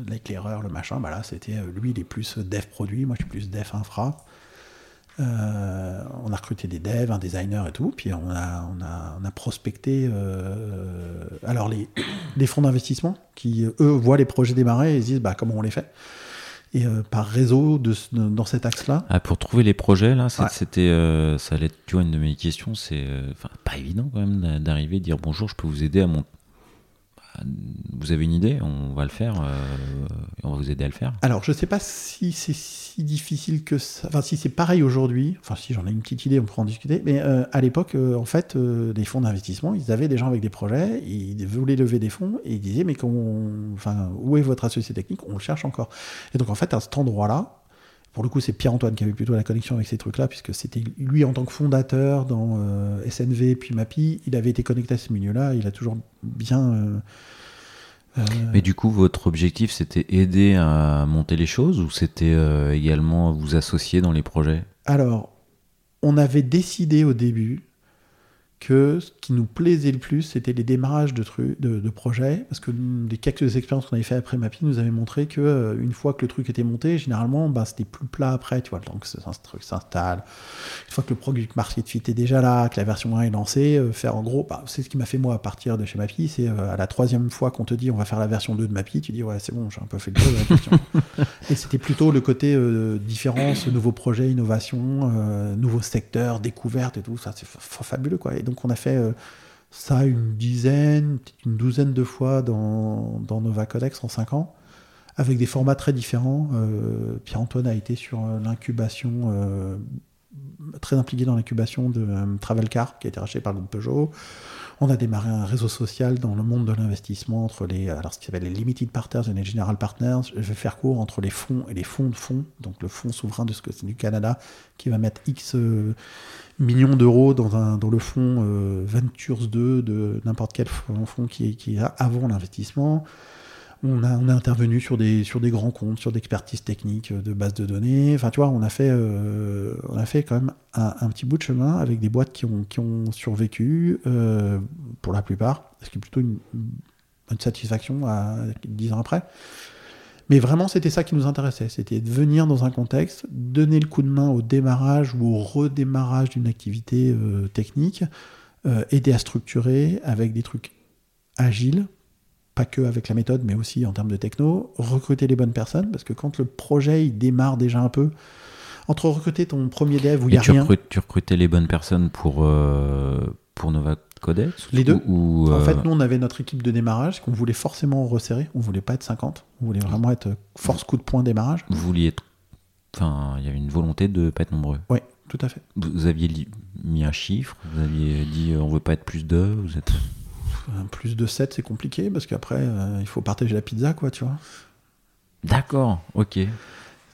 l'éclaireur, le machin. Bah là, c'était lui, il est plus dev produit, moi je suis plus dev infra. On a recruté des devs, un designer et tout, puis on a, prospecté. alors les, les fonds d'investissement qui eux voient les projets démarrer et se disent bah comment on les fait? Et euh, par réseau de, dans cet axe-là, Ah, pour trouver les projets, là, Ouais. euh, ça allait être, tu vois, une de mes questions, c'est, euh, pas évident quand même d'a- d'arriver, dire bonjour, je peux vous aider à mon, à- vous avez une idée, on va le faire, euh, on va vous aider à le faire? Alors, je sais pas si c'est si difficile que ça. Enfin, si c'est pareil aujourd'hui. Enfin, si j'en ai une petite idée, on pourra en discuter. Mais euh, à l'époque, euh, en fait, les fonds d'investissement, ils avaient des gens avec des projets, ils voulaient lever des fonds et ils disaient Mais comment, enfin, où est votre associé technique? On le cherche encore. Et donc, en fait, à cet endroit-là, pour le coup, c'est Pierre-Antoine qui avait plutôt la connexion avec ces trucs-là, puisque c'était lui en tant que fondateur dans euh, SNV puis MAPI, il avait été connecté à ce milieu-là, il a toujours bien. euh, euh, Mais du coup, votre objectif, c'était aider à monter les choses ou c'était euh, également vous associer dans les projets? Alors, on avait décidé au début que ce qui nous plaisait le plus, c'était les démarrages de, trucs, de, de projets, parce que les quelques expériences qu'on avait fait après Mappy nous avaient montré que euh, une fois que le truc était monté, généralement, bah, c'était plus plat après, tu vois, le temps que ce ce truc s'installe. Une fois que le product market fit est déjà là, que la version 1 est lancée, euh, faire en gros, bah, c'est ce qui m'a fait moi à partir de chez Mappy, c'est euh, à la troisième fois qu'on te dit on va faire la version 2 de Mappy, tu dis ouais c'est bon, j'ai un peu fait le tour de la question. Et c'était plutôt le côté différence, nouveaux projets, innovation, nouveaux secteurs, découvertes et tout. Ça, c'est fa- fa- fabuleux, quoi. Et donc, on a fait euh, ça une dizaine, une douzaine de fois dans, Nova Codex en cinq ans, avec des formats très différents. Euh, Pierre-Antoine a été sur euh, l'incubation, très impliqué dans l'incubation de euh, Travelcar, qui a été racheté par le groupe Peugeot. On a démarré un réseau social dans le monde de l'investissement entre les, alors ce qui s'appelle les limited partners et les general partners. Je vais faire court entre les fonds et les fonds de fonds. Donc le fonds souverain du Canada qui va mettre X euh, millions d'euros dans, le fonds euh, Ventures 2 de n'importe quel fonds, qui est avant l'investissement. On a, on a intervenu sur des, sur des grands comptes, sur d'expertise technique, euh, de bases de données. Enfin, tu vois, on a fait, euh, on a fait quand même un, petit bout de chemin avec des boîtes qui ont, qui ont survécu, euh, pour la plupart, ce qui est plutôt une, une satisfaction à dix ans après. Mais vraiment, c'était ça qui nous intéressait. C'était de venir dans un contexte, donner le coup de main au démarrage ou au redémarrage d'une activité technique, aider à structurer avec des trucs agiles, pas que avec la méthode, mais aussi en termes de techno, recruter les bonnes personnes, parce que quand le projet il démarre déjà un peu, entre recruter ton premier dev où il n'y a tu, rien, recrutes- tu recrutais les bonnes personnes pour, euh, pour Nova Codex Les deux. Ou, ou, En euh, fait, nous, on avait notre équipe de démarrage qu'on voulait forcément resserrer. On voulait pas être 50. On voulait vraiment être force coup de poing démarrage. vous vouliez être. Enfin, il y avait une volonté de pas être nombreux. Oui, tout à fait. Vous, aviez mis un chiffre, vous aviez dit euh, on veut pas être plus de. Vous êtes. Plus de 7, c'est compliqué parce qu'après, euh, il faut partager la pizza, quoi, tu vois. D'accord, ok.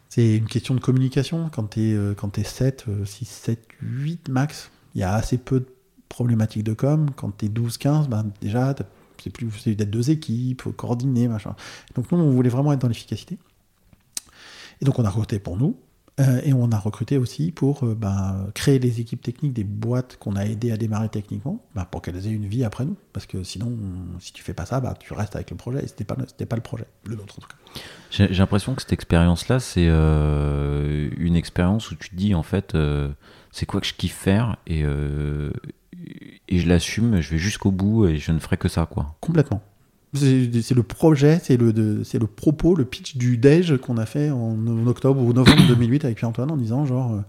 C'est une question de communication. Quand tu es, quand t'es 7, 6, 7, 8 max, il y a assez peu de problématiques de com. Quand tu es 12, 15, ben, déjà, c'est plus d'être deux équipes, faut coordonner, machin. Donc nous, on voulait vraiment être dans l'efficacité. Et donc on a recruté pour nous. Euh, et on a recruté aussi pour euh, ben, créer les équipes techniques des boîtes qu'on a aidé à démarrer techniquement, ben, pour qu'elles aient une vie après nous. Parce que sinon, on- si tu fais pas ça, ben, tu restes avec le projet. Et c'était pas, c'était pas le projet, le nôtre en tout cas. J'ai j'ai l'impression que cette expérience-là, c'est euh, une expérience où tu te dis en fait, c'est quoi que je kiffe faire et, et je l'assume, je vais jusqu'au bout et je ne ferai que ça, quoi. Complètement. C'est le projet, c'est le, le propos, le pitch du déj qu'on a fait en, octobre ou novembre 2008 avec Pierre-Antoine en disant genre, euh,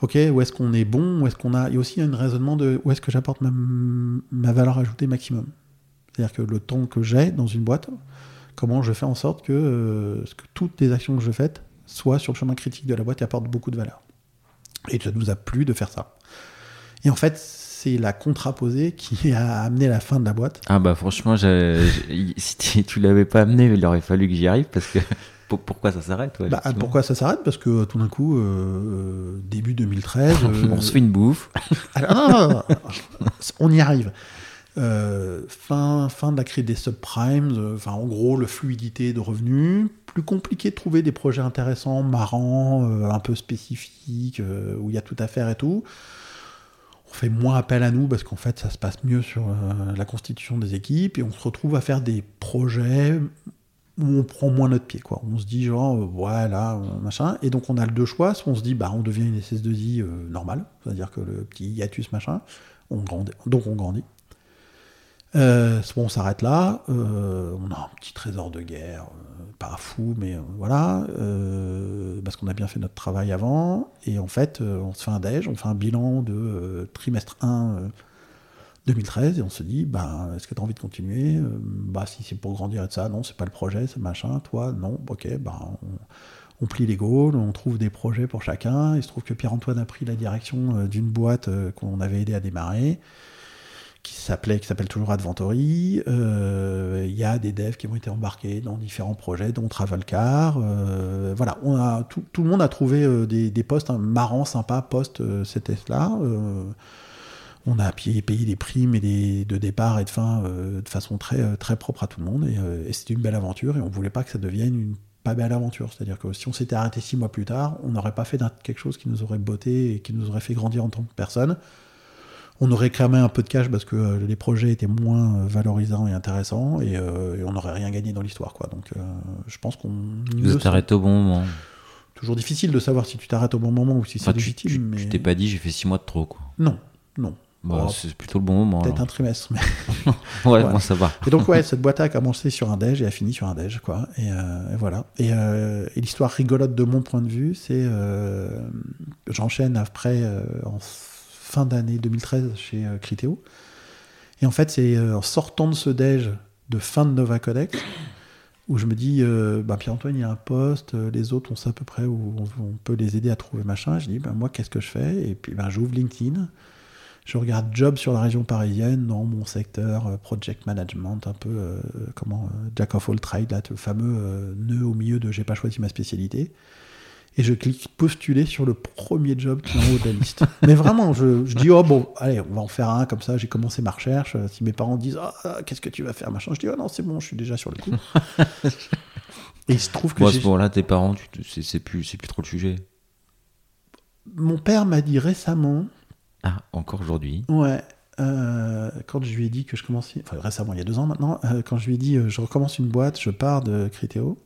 ok, où est-ce qu'on est bon, où est-ce qu'on a... Il y a aussi un raisonnement de où est-ce que j'apporte ma, ma valeur ajoutée maximum. C'est-à-dire que le temps que j'ai dans une boîte, comment je fais en sorte que, euh, que toutes les actions que je fais soient sur le chemin critique de la boîte et apportent beaucoup de valeur. Et ça nous a plu de faire ça. Et en fait, c'est la contraposée qui a amené la fin de la boîte. Ah bah franchement, si tu- l'avais pas amené, il aurait fallu que j'y arrive parce que pourquoi ça s'arrête bah, Pourquoi ça s'arrête? Parce que tout d'un coup, euh, début 2013. on se fait une bouffe. Alors, on y arrive. fin, fin de la crise des subprimes, enfin en gros le fluidité de revenus, plus compliqué de trouver des projets intéressants, marrants, un peu spécifiques, où il y a tout à faire et tout fait moins appel à nous parce qu'en fait ça se passe mieux sur euh, la constitution des équipes et on se retrouve à faire des projets où on prend moins notre pied quoi. On se dit genre euh, voilà machin et donc on a le deux choix, soit on se dit bah on devient une SS2I euh, normale, c'est-à-dire que le petit hiatus machin, on grandit, donc on grandit. Euh, on s'arrête là. Euh, on a un petit trésor de guerre, euh, pas fou, mais voilà, parce qu'on a bien fait notre travail avant. Et en fait, on se fait un déj, on fait un bilan de trimestre 1 2013 et on se dit, bah, est-ce que tu envie de continuer? Bah, si c'est pour grandir et de ça, non, c'est pas le projet, c'est machin. Toi, non, ok, bah, on, plie les goals, on trouve des projets pour chacun. Il se trouve que Pierre-Antoine a pris la direction d'une boîte qu'on avait aidé à démarrer qui s'appelait, qui s'appelle toujours Adventory. Euh, il y a des devs qui ont été embarqués dans différents projets, dont Travelcar. Euh, voilà, on a, tout, le monde a trouvé euh, des, postes hein, marrants, sympas, post cet là on a payé, des primes et des, de départ et de fin de façon très, très propre à tout le monde. Et, c'était une belle aventure et on voulait pas que ça devienne une pas belle aventure. C'est-à-dire que si on s'était arrêté six mois plus tard, on n'aurait pas fait quelque chose qui nous aurait botté et qui nous aurait fait grandir en tant que personne on aurait cramé un peu de cash parce que euh, les projets étaient moins euh, valorisants et intéressants euh, et, on n'aurait rien gagné dans l'histoire. quoi. Donc je pense qu'on. Vous au bon moment. Toujours difficile de savoir si tu t'arrêtes au bon moment ou si c'est légitime. Tu, mais... t'es pas dit j'ai fait six mois de trop. Quoi. Non, non. Bah, c'est plutôt le bon moment. Peut-être un trimestre. Mais... ouais, moi ça va. Et donc, ouais, cette boîte a commencé sur un déj et a fini sur un déj, quoi. Et, voilà. Et, et l'histoire rigolote de mon point de vue, c'est. J'enchaîne après, en fin d'année 2013 chez euh, Criteo. Et en fait, c'est euh, en sortant de ce déj de fin de Nova Codex où je me dis, euh, bah, Pierre-Antoine, il y a un poste, les autres, on sait à peu près où on, peut les aider à trouver machin. Je dis, bah, moi, qu'est-ce que je fais? Et puis, ben, j'ouvre LinkedIn, je regarde job sur la région parisienne, dans mon secteur, project management, un peu, comment, Jack of all trades, là, le fameux nœud au milieu de j'ai pas choisi ma spécialité et je clique postuler sur le premier job qui est en haut de la liste. Mais vraiment, je, je, dis, oh bon, allez, on va en faire un, comme ça, j'ai commencé ma recherche. Si mes parents disent, ah, qu'est-ce que tu vas faire, machin, je dis, oh non, c'est bon, je suis déjà sur le coup. et il se trouve que. Moi, à ce moment-là, tes parents, c'est plus, plus trop le sujet. Mon père m'a dit récemment. Ah, encore aujourd'hui Ouais. Euh, quand je lui ai dit que je commençais, enfin récemment, il y a deux ans maintenant, euh, quand je lui ai dit euh, je recommence une boîte, je pars de Critéo,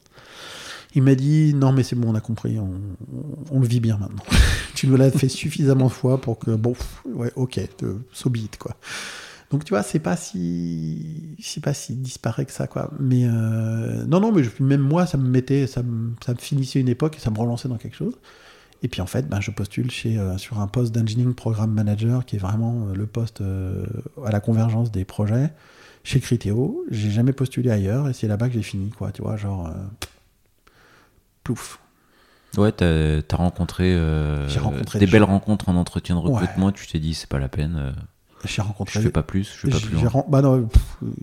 il m'a dit non mais c'est bon, on a compris, on, le vit bien maintenant. tu nous l'as fait suffisamment de fois pour que bon, ouais, ok, so be quoi. Donc tu vois, c'est pas si, c'est pas si disparait que ça quoi. Mais euh, non non, mais même moi, ça me mettait, ça me, ça me finissait une époque et ça me relançait dans quelque chose. Et puis en fait, ben, je postule chez, euh, sur un poste d'engineering program manager qui est vraiment euh, le poste à la convergence des projets chez Criteo. J'ai jamais postulé ailleurs et c'est là-bas que j'ai fini quoi. Tu vois, genre Ouais, t'as as rencontré, euh, des, belles rencontres en entretien de recrutement. Tu t'es dit, c'est pas la peine. Euh, j'ai rencontré. Je fais pas plus. Je fais pas plus. Bah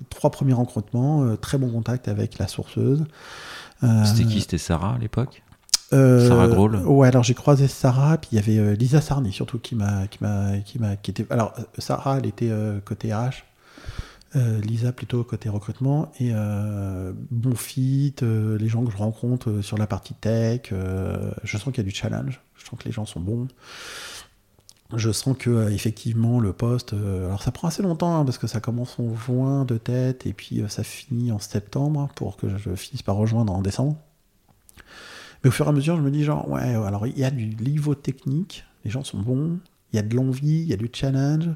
trois premiers recrutements, euh, très bon contact avec la sourceuse. C'était qui? C'était Sarah à l'époque? Sarah Grohl. Ouais, alors j'ai croisé Sarah, puis il y avait Lisa Sarni surtout qui m'a, qui m'a, qui m'a, qui était. Alors Sarah, elle était côté RH. Euh, Lisa plutôt côté recrutement et euh, bon fit, euh, les gens que je rencontre sur la partie tech, je sens qu'il y a du challenge, je sens que les gens sont bons. Je sens que effectivement le poste, alors ça prend assez longtemps hein, parce que ça commence en juin de tête et puis ça finit en septembre pour que je finisse par rejoindre en décembre. Mais au fur et à mesure, je me dis genre ouais, alors il y a du niveau technique, les gens sont bons, il y a de l'envie, il y a du challenge.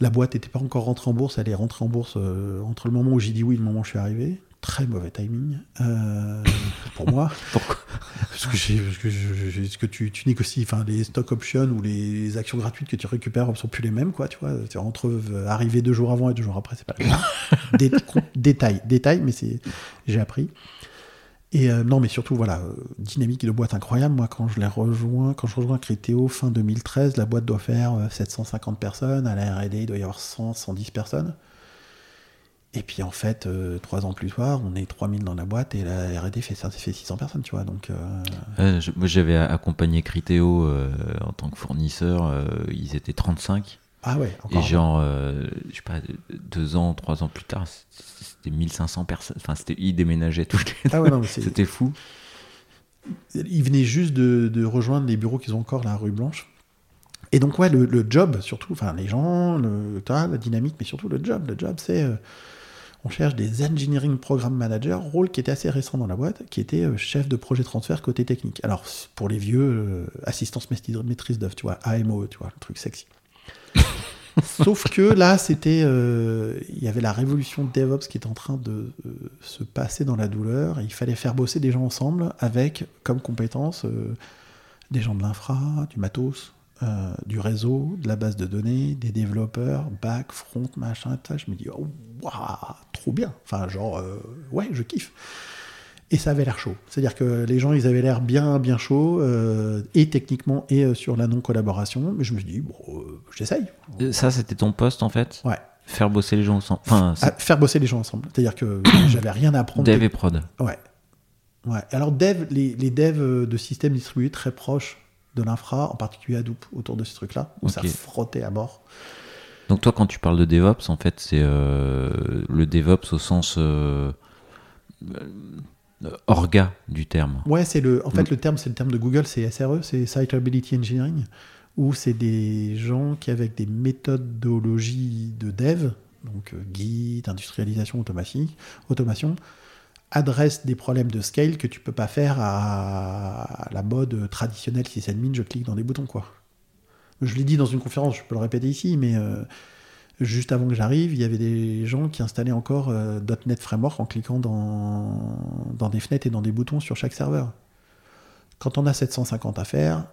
La boîte n'était pas encore rentrée en bourse, elle est rentrée en bourse euh, entre le moment où j'ai dit oui et le moment où je suis arrivé. Très mauvais timing euh, pour moi. Pourquoi? Parce que, ce que tu, tu négocies, enfin les stock options ou les actions gratuites que tu récupères ne sont plus les mêmes, quoi. Tu vois, entre euh, arriver deux jours avant et deux jours après, c'est pas le même. détail, détail, mais c'est j'ai appris. Et euh, non, mais surtout, voilà, euh, dynamique de boîte incroyable. Moi, quand je l'ai rejoint, quand je rejoins Critéo fin 2013, la boîte doit faire 750 euh, personnes. À la R&D, il doit y avoir 100, 110 personnes. Et puis en fait, euh, trois ans plus tard, on est 3000 dans la boîte et la R&D fait, fait 600 personnes, tu vois. Donc, moi, j'avais accompagné Criteo euh, en tant que fournisseur. ils étaient 35. Ah ouais, Et encore. genre, euh, je sais pas, deux ans, trois ans plus tard, c'était 1500 personnes. Enfin, c'était, ils déménageaient tous les Ah ouais, non, mais c'est- C'était fou. Ils venaient juste de, de rejoindre les bureaux qu'ils ont encore, la rue Blanche. Et donc, ouais, le, le job, surtout, enfin, les gens, le, la dynamique, mais surtout le job. Le job, c'est. euh, on cherche des engineering program managers, rôle qui était assez récent dans la boîte, qui était euh, chef de projet transfert côté technique. Alors, pour les vieux, euh, assistance maîtrise d'œuvre, tu vois, AMO, tu vois, le truc sexy. Sauf que là, c'était, euh, il y avait la révolution DevOps qui était en train de euh, se passer dans la douleur. Il fallait faire bosser des gens ensemble avec comme compétences euh, des gens de l'infra, du matos, du réseau, de la base de données, des développeurs, back, front, machin. Je me dis, oh, waouh, trop bien. Enfin, genre, ouais, je kiffe. Et ça avait l'air chaud. C'est-à-dire que les gens, ils avaient l'air bien, bien chauds, euh, et techniquement, et euh, sur la non-collaboration. Mais je me suis dit, bon, euh, j'essaye. Ça, c'était ton poste en fait? Ouais. Faire bosser les gens ensemble. Enfin, À faire bosser les gens ensemble. C'est-à-dire que j'avais rien à apprendre. dev et prod. Ouais. Ouais. Alors, dev, les, les devs de systèmes distribués très proches de l'infra, en particulier Hadoop, autour de ce truc-là, où ça Ok. frottait à mort. Donc toi, quand tu parles de DevOps, en fait, c'est le DevOps au sens orga du terme. Ouais, c'est le. En Mm. fait, le terme, c'est le terme de Google, c'est SRE, c'est Site Reliability Engineering, où c'est des gens qui, avec des méthodologies de dev, donc euh, Git, industrialisation, automation, adressent des problèmes de scale que tu peux pas faire à la mode traditionnelle sysadmin, je clique dans des boutons, quoi. Je l'ai dit dans une conférence, je peux le répéter ici, mais euh, juste avant que j'arrive, il y avait des gens qui installaient encore euh, .NET Framework en cliquant dans, dans des fenêtres et dans des boutons sur chaque serveur. Quand on a 750 à faire,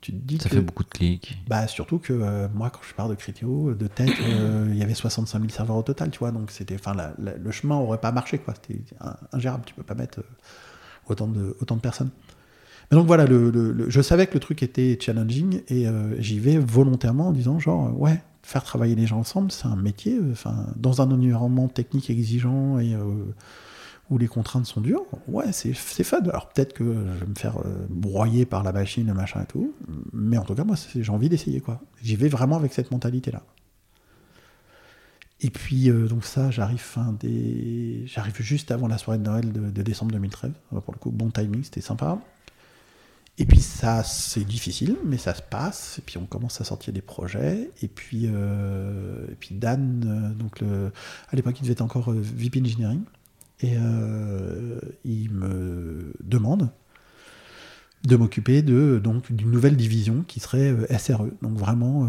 tu te dis Ça que... fait beaucoup de clics. Bah, surtout que euh, moi, quand je pars de Criteo, de tête, euh, il y avait 65 000 serveurs au total, tu vois. Donc, c'était, enfin, le chemin aurait pas marché, quoi. C'était ingérable. Tu peux pas mettre autant, de, autant de personnes. Mais donc, voilà, le, le- le- je savais que le truc était challenging et euh, j'y vais volontairement en disant, genre, ouais, faire travailler les gens ensemble, c'est un métier. euh, Enfin, dans un environnement technique exigeant et euh, où les contraintes sont dures, ouais, c'est fun. Alors peut-être que je vais me faire euh, broyer par la machine, le machin et tout, mais en tout cas, moi, j'ai envie d'essayer, quoi. J'y vais vraiment avec cette mentalité-là. Et puis, donc ça, j'arrive fin des... J'arrive juste avant la soirée de Noël de, de décembre 2013. Alors, Pour le coup, bon timing, c'était sympa. Et puis ça, c'est difficile, mais ça se passe. Et puis on commence à sortir des projets. Et puis, euh, et puis Dan, euh, donc à l'époque, il devait être encore euh, VP Engineering. Et il me demande de m'occuper de d'une nouvelle division qui serait SRE. Donc vraiment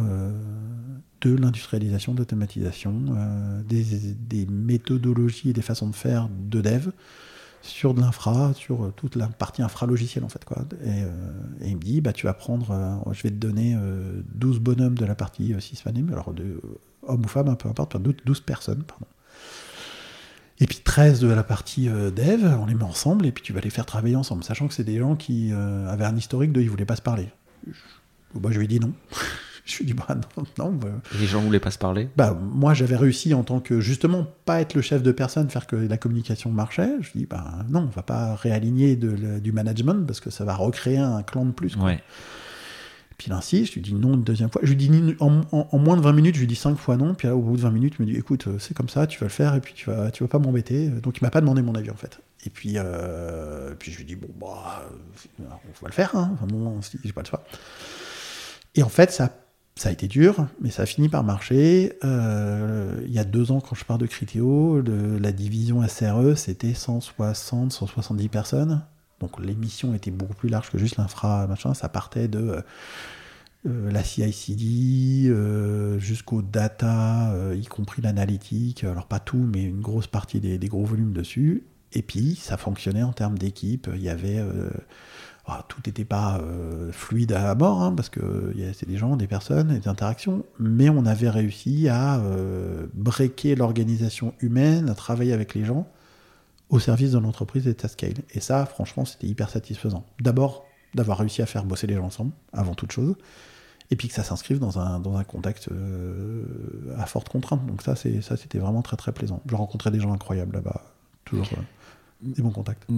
de l'industrialisation, d'automatisation, euh, des, des méthodologies et des façons de faire de dev sur de l'infra, sur euh, toute la partie infra-logicielle en fait. Quoi. Et, euh, il me dit, bah, tu vas prendre, euh, je vais te donner euh, 12 bonhommes de la partie sysmanim, alors de hommes ou femmes, hein, peu importe, enfin, 12 12 personnes, pardon. Et puis 13 de la partie dev, on les met ensemble et puis tu vas les faire travailler ensemble, sachant que c'est des gens qui avaient un historique de ils voulaient pas se parler. Je, bah, je lui ai dit non. Je lui ai dit bah non, non bah, Les gens voulaient pas se parler? Bah, moi, j'avais réussi en tant que, justement, pas être le chef de personne, faire que la communication marchait. Je dis, bah non, on va pas réaligner de, le- du management parce que ça va recréer un clan de plus. quoi. Ouais. Puis il insiste, je lui dis non une deuxième fois. Je lui dis en, en- en moins de 20 minutes, je lui dis 5 fois non. Puis là, au bout de 20 minutes, il me dit, écoute, euh, c'est comme ça, tu vas le faire et puis tu vas, tu vas pas m'embêter. Donc il m'a pas demandé mon avis en fait. Et puis, euh, puis je lui dis, bon, bah, euh, on va le faire. Hein. Enfin, bon, j'ai pas le choix. Et en fait, ça, ça a été dur, mais ça a fini par marcher. Euh, il y a deux ans, quand je pars de Criteo, le- la division SRE, c'était 160, 170 personnes. Donc l'émission était beaucoup plus large que juste l'infra, machin. Ça partait de euh, euh, la CI/CD euh, jusqu'au data, y compris l'analytique. Alors pas tout, mais une grosse partie des, des gros volumes dessus. Et puis ça fonctionnait en termes d'équipe. Il y avait euh, ah, tout n'était pas euh, fluide à mort, hein, parce que a- c'est des gens, des personnes, des interactions, mais on avait réussi à euh, breaker l'organisation humaine, à travailler avec les gens au service de l'entreprise et de sa scale. Et ça, franchement, c'était hyper satisfaisant. D'abord, d'avoir réussi à faire bosser les gens ensemble, avant toute chose, et puis que ça s'inscrive dans un, dans un contexte euh, à forte contrainte. Donc ça, c'est ça, c'était vraiment très très plaisant. Je rencontrais des gens incroyables là-bas, toujours euh, des bons contacts.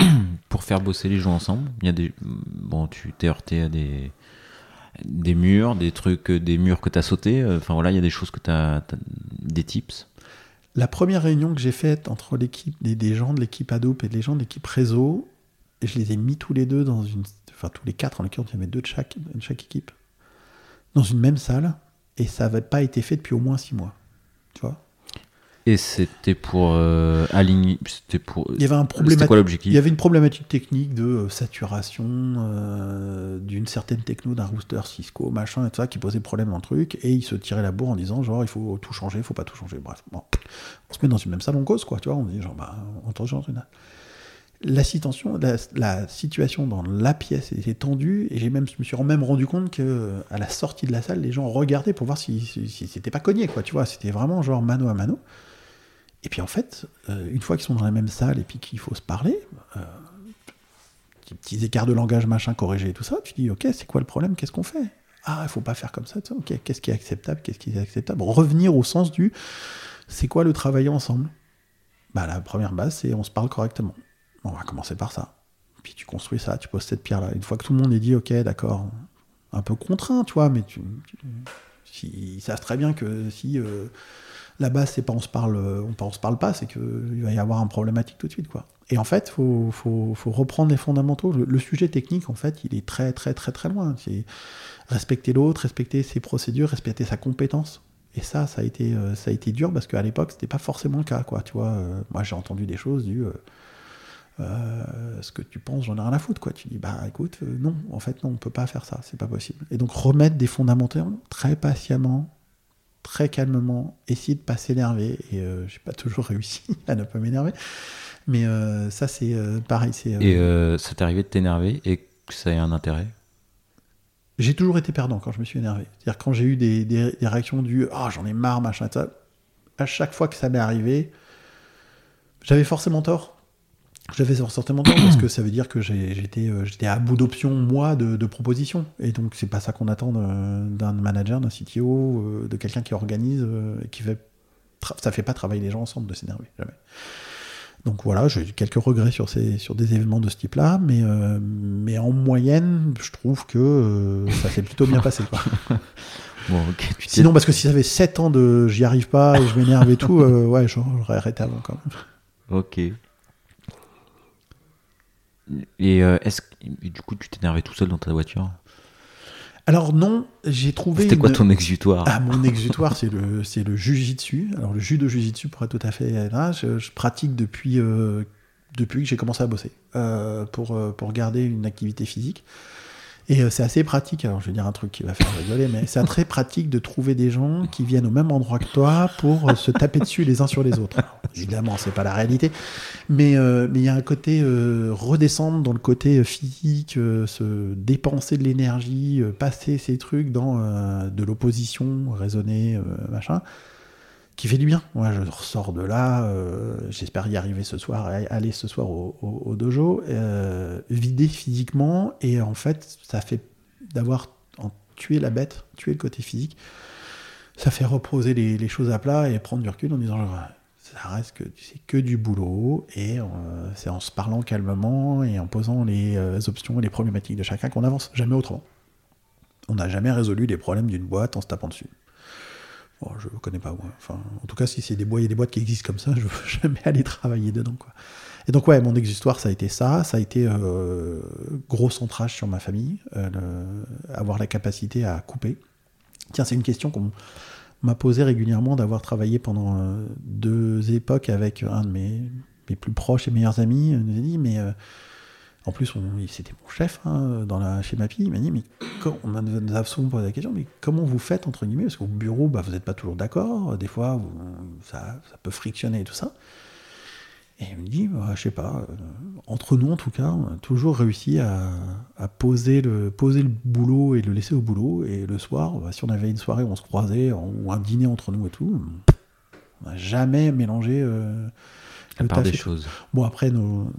Pour faire bosser les gens ensemble, il y a des bon, tu t'es heurté à des des murs, des trucs, des murs que tu as sautés. Enfin voilà, il y a des choses que tu as, des tips. La première réunion que j'ai faite entre l'équipe des, des gens de l'équipe Adobe et des gens de l'équipe réseau, je les ai mis tous les deux dans une, enfin tous les quatre en l'occurrence, il y avait deux de chaque, de chaque équipe, dans une même salle, et ça n'avait pas été fait depuis au moins six mois. Tu vois? Et c'était pour euh, aligner, c'était pour. Il y avait un problème. Quoi l'objectif? Il y avait une problématique technique de euh, saturation euh, d'une certaine techno, d'un router Cisco, machin et tout ça, qui posait problème dans le truc, et ils se tiraient la bourre en disant genre il faut tout changer, il faut pas tout changer. Bref, bon, on se met dans une même salle, on cause quoi, tu vois, on dit genre bah on change une la, la, la, situation dans la pièce était tendue et j'ai même, je me suis même rendu compte que à la sortie de la salle, les gens regardaient pour voir si, si, c'était pas cogné, quoi. Tu vois, c'était vraiment genre mano à mano. Et puis en fait, euh, une fois qu'ils sont dans la même salle et puis qu'il faut se parler, euh, petits, écarts de langage, machin, corrigés et tout ça, tu dis ok, c'est quoi le problème? Qu'est-ce qu'on fait? Ah, il faut pas faire comme ça. Ok, qu'est-ce qui est acceptable? Qu'est-ce qui est acceptable Revenir au sens du c'est quoi le travailler ensemble? Bah, la première base, c'est on se parle correctement on va commencer par ça. Puis tu construis ça, tu poses cette pierre-là. Une fois que tout le monde est dit, ok, d'accord, un peu contraint, tu vois, mais tu, si, ils savent très bien que si euh, la base, c'est pas on se parle, on, se parle pas, c'est qu'il va y avoir un problématique tout de suite, quoi. Et en fait, faut, faut, reprendre les fondamentaux. Le, sujet technique, en fait, il est très, très, très, très loin. C'est respecter l'autre, respecter ses procédures, respecter sa compétence. Et ça, ça a été, euh, dur parce qu'à l'époque, c'était pas forcément le cas, quoi. Tu euh, moi, j'ai entendu des choses du euh, ce que tu penses, j'en ai rien à foutre, quoi. Tu dis, bah écoute, non, en fait, non, on peut pas faire ça, c'est pas possible. Et donc remettre des fondamentaux très patiemment, très calmement, essayer de pas s'énerver. Et euh, j'ai pas toujours réussi à ne pas m'énerver. Mais ça, c'est pareil. c'est et ça t'est arrivé de t'énerver et que ça ait un intérêt? J'ai toujours été perdant quand je me suis énervé. C'est-à-dire quand j'ai eu des, des, réactions du ah j'en ai marre, machin, ça. À chaque fois que ça m'est arrivé, j'avais forcément tort j'avais certainement tort parce que ça veut dire que j'étais euh, j'étais à bout d'options, moi, de, propositions. Et donc, c'est pas ça qu'on attend d'un manager, d'un CTO, euh, de quelqu'un qui organise euh, et qui fait. Ça fait pas travailler les gens ensemble de s'énerver, jamais. Donc voilà, j'ai eu quelques regrets sur, ces, sur des événements de ce type-là, mais, mais en moyenne, je trouve que ça s'est plutôt bien passé. Bon, Sinon, parce que si ça avait 7 ans de j'y arrive pas et je m'énerve et tout, ouais, j'aurais arrêté avant quand même. Ok. Et euh, est-ce du coup tu t'énervais tout seul dans ta voiture? Alors non, j'ai trouvé. C'était quoi ton exutoire? Ah, mon exutoire, c'est le c'est le jujitsu. Alors le jus de jujitsu, pour être tout à fait là, je, pratique depuis euh, depuis que j'ai commencé à bosser euh, pour pour garder une activité physique. Et euh, c'est assez pratique, alors je vais dire un truc qui va faire rigoler, mais c'est très pratique de trouver des gens qui viennent au même endroit que toi pour euh, se taper dessus les uns sur les autres. évidemment, c'est pas la réalité, mais euh, mais il y a un côté redescendre dans le côté physique, se dépenser de l'énergie, passer ces trucs dans de l'opposition, raisonner, machin qui fait du bien. Moi, je ressors de là, euh, j'espère y arriver ce soir, aller ce soir au, dojo, euh, vider physiquement, et en fait, ça fait d'avoir tué la bête, tué le côté physique, ça fait reposer les, choses à plat et prendre du recul en disant ça reste que c'est que du boulot et euh, c'est en se parlant calmement et en posant les options et les problématiques de chacun qu'on avance, jamais autrement. On n'a jamais résolu les problèmes d'une boîte en se tapant dessus. Je ne connais pas, moi. Enfin, en tout cas, si c'est des boîtes, il des boîtes qui existent comme ça, je ne veux jamais aller travailler dedans. Et donc, ouais, mon exutoire, ça a été ça. Ça a été euh, gros centrage sur ma famille, euh, avoir la capacité à couper. Tiens, c'est une question qu'on m'a posée régulièrement d'avoir travaillé pendant euh, deux époques avec un de mes, mes, plus proches et meilleurs amis. Il nous a dit, mais en plus, c'était mon chef hein, dans la, chez Mapi. Il m'a dit, mais on nous a souvent posé la question, mais comment vous faites, entre guillemets, parce qu'au bureau, bah, vous n'êtes pas toujours d'accord, des fois, ça, peut frictionner et tout ça. Et il me dit, bah, je sais pas, euh, entre nous en tout cas, on a toujours réussi à, poser, le, poser le boulot et le laisser au boulot. Et le soir, bah, si on avait une soirée où on se croisait, ou un dîner entre nous et tout, on n'a jamais mélangé euh, la part des choses. Bon, après, nos,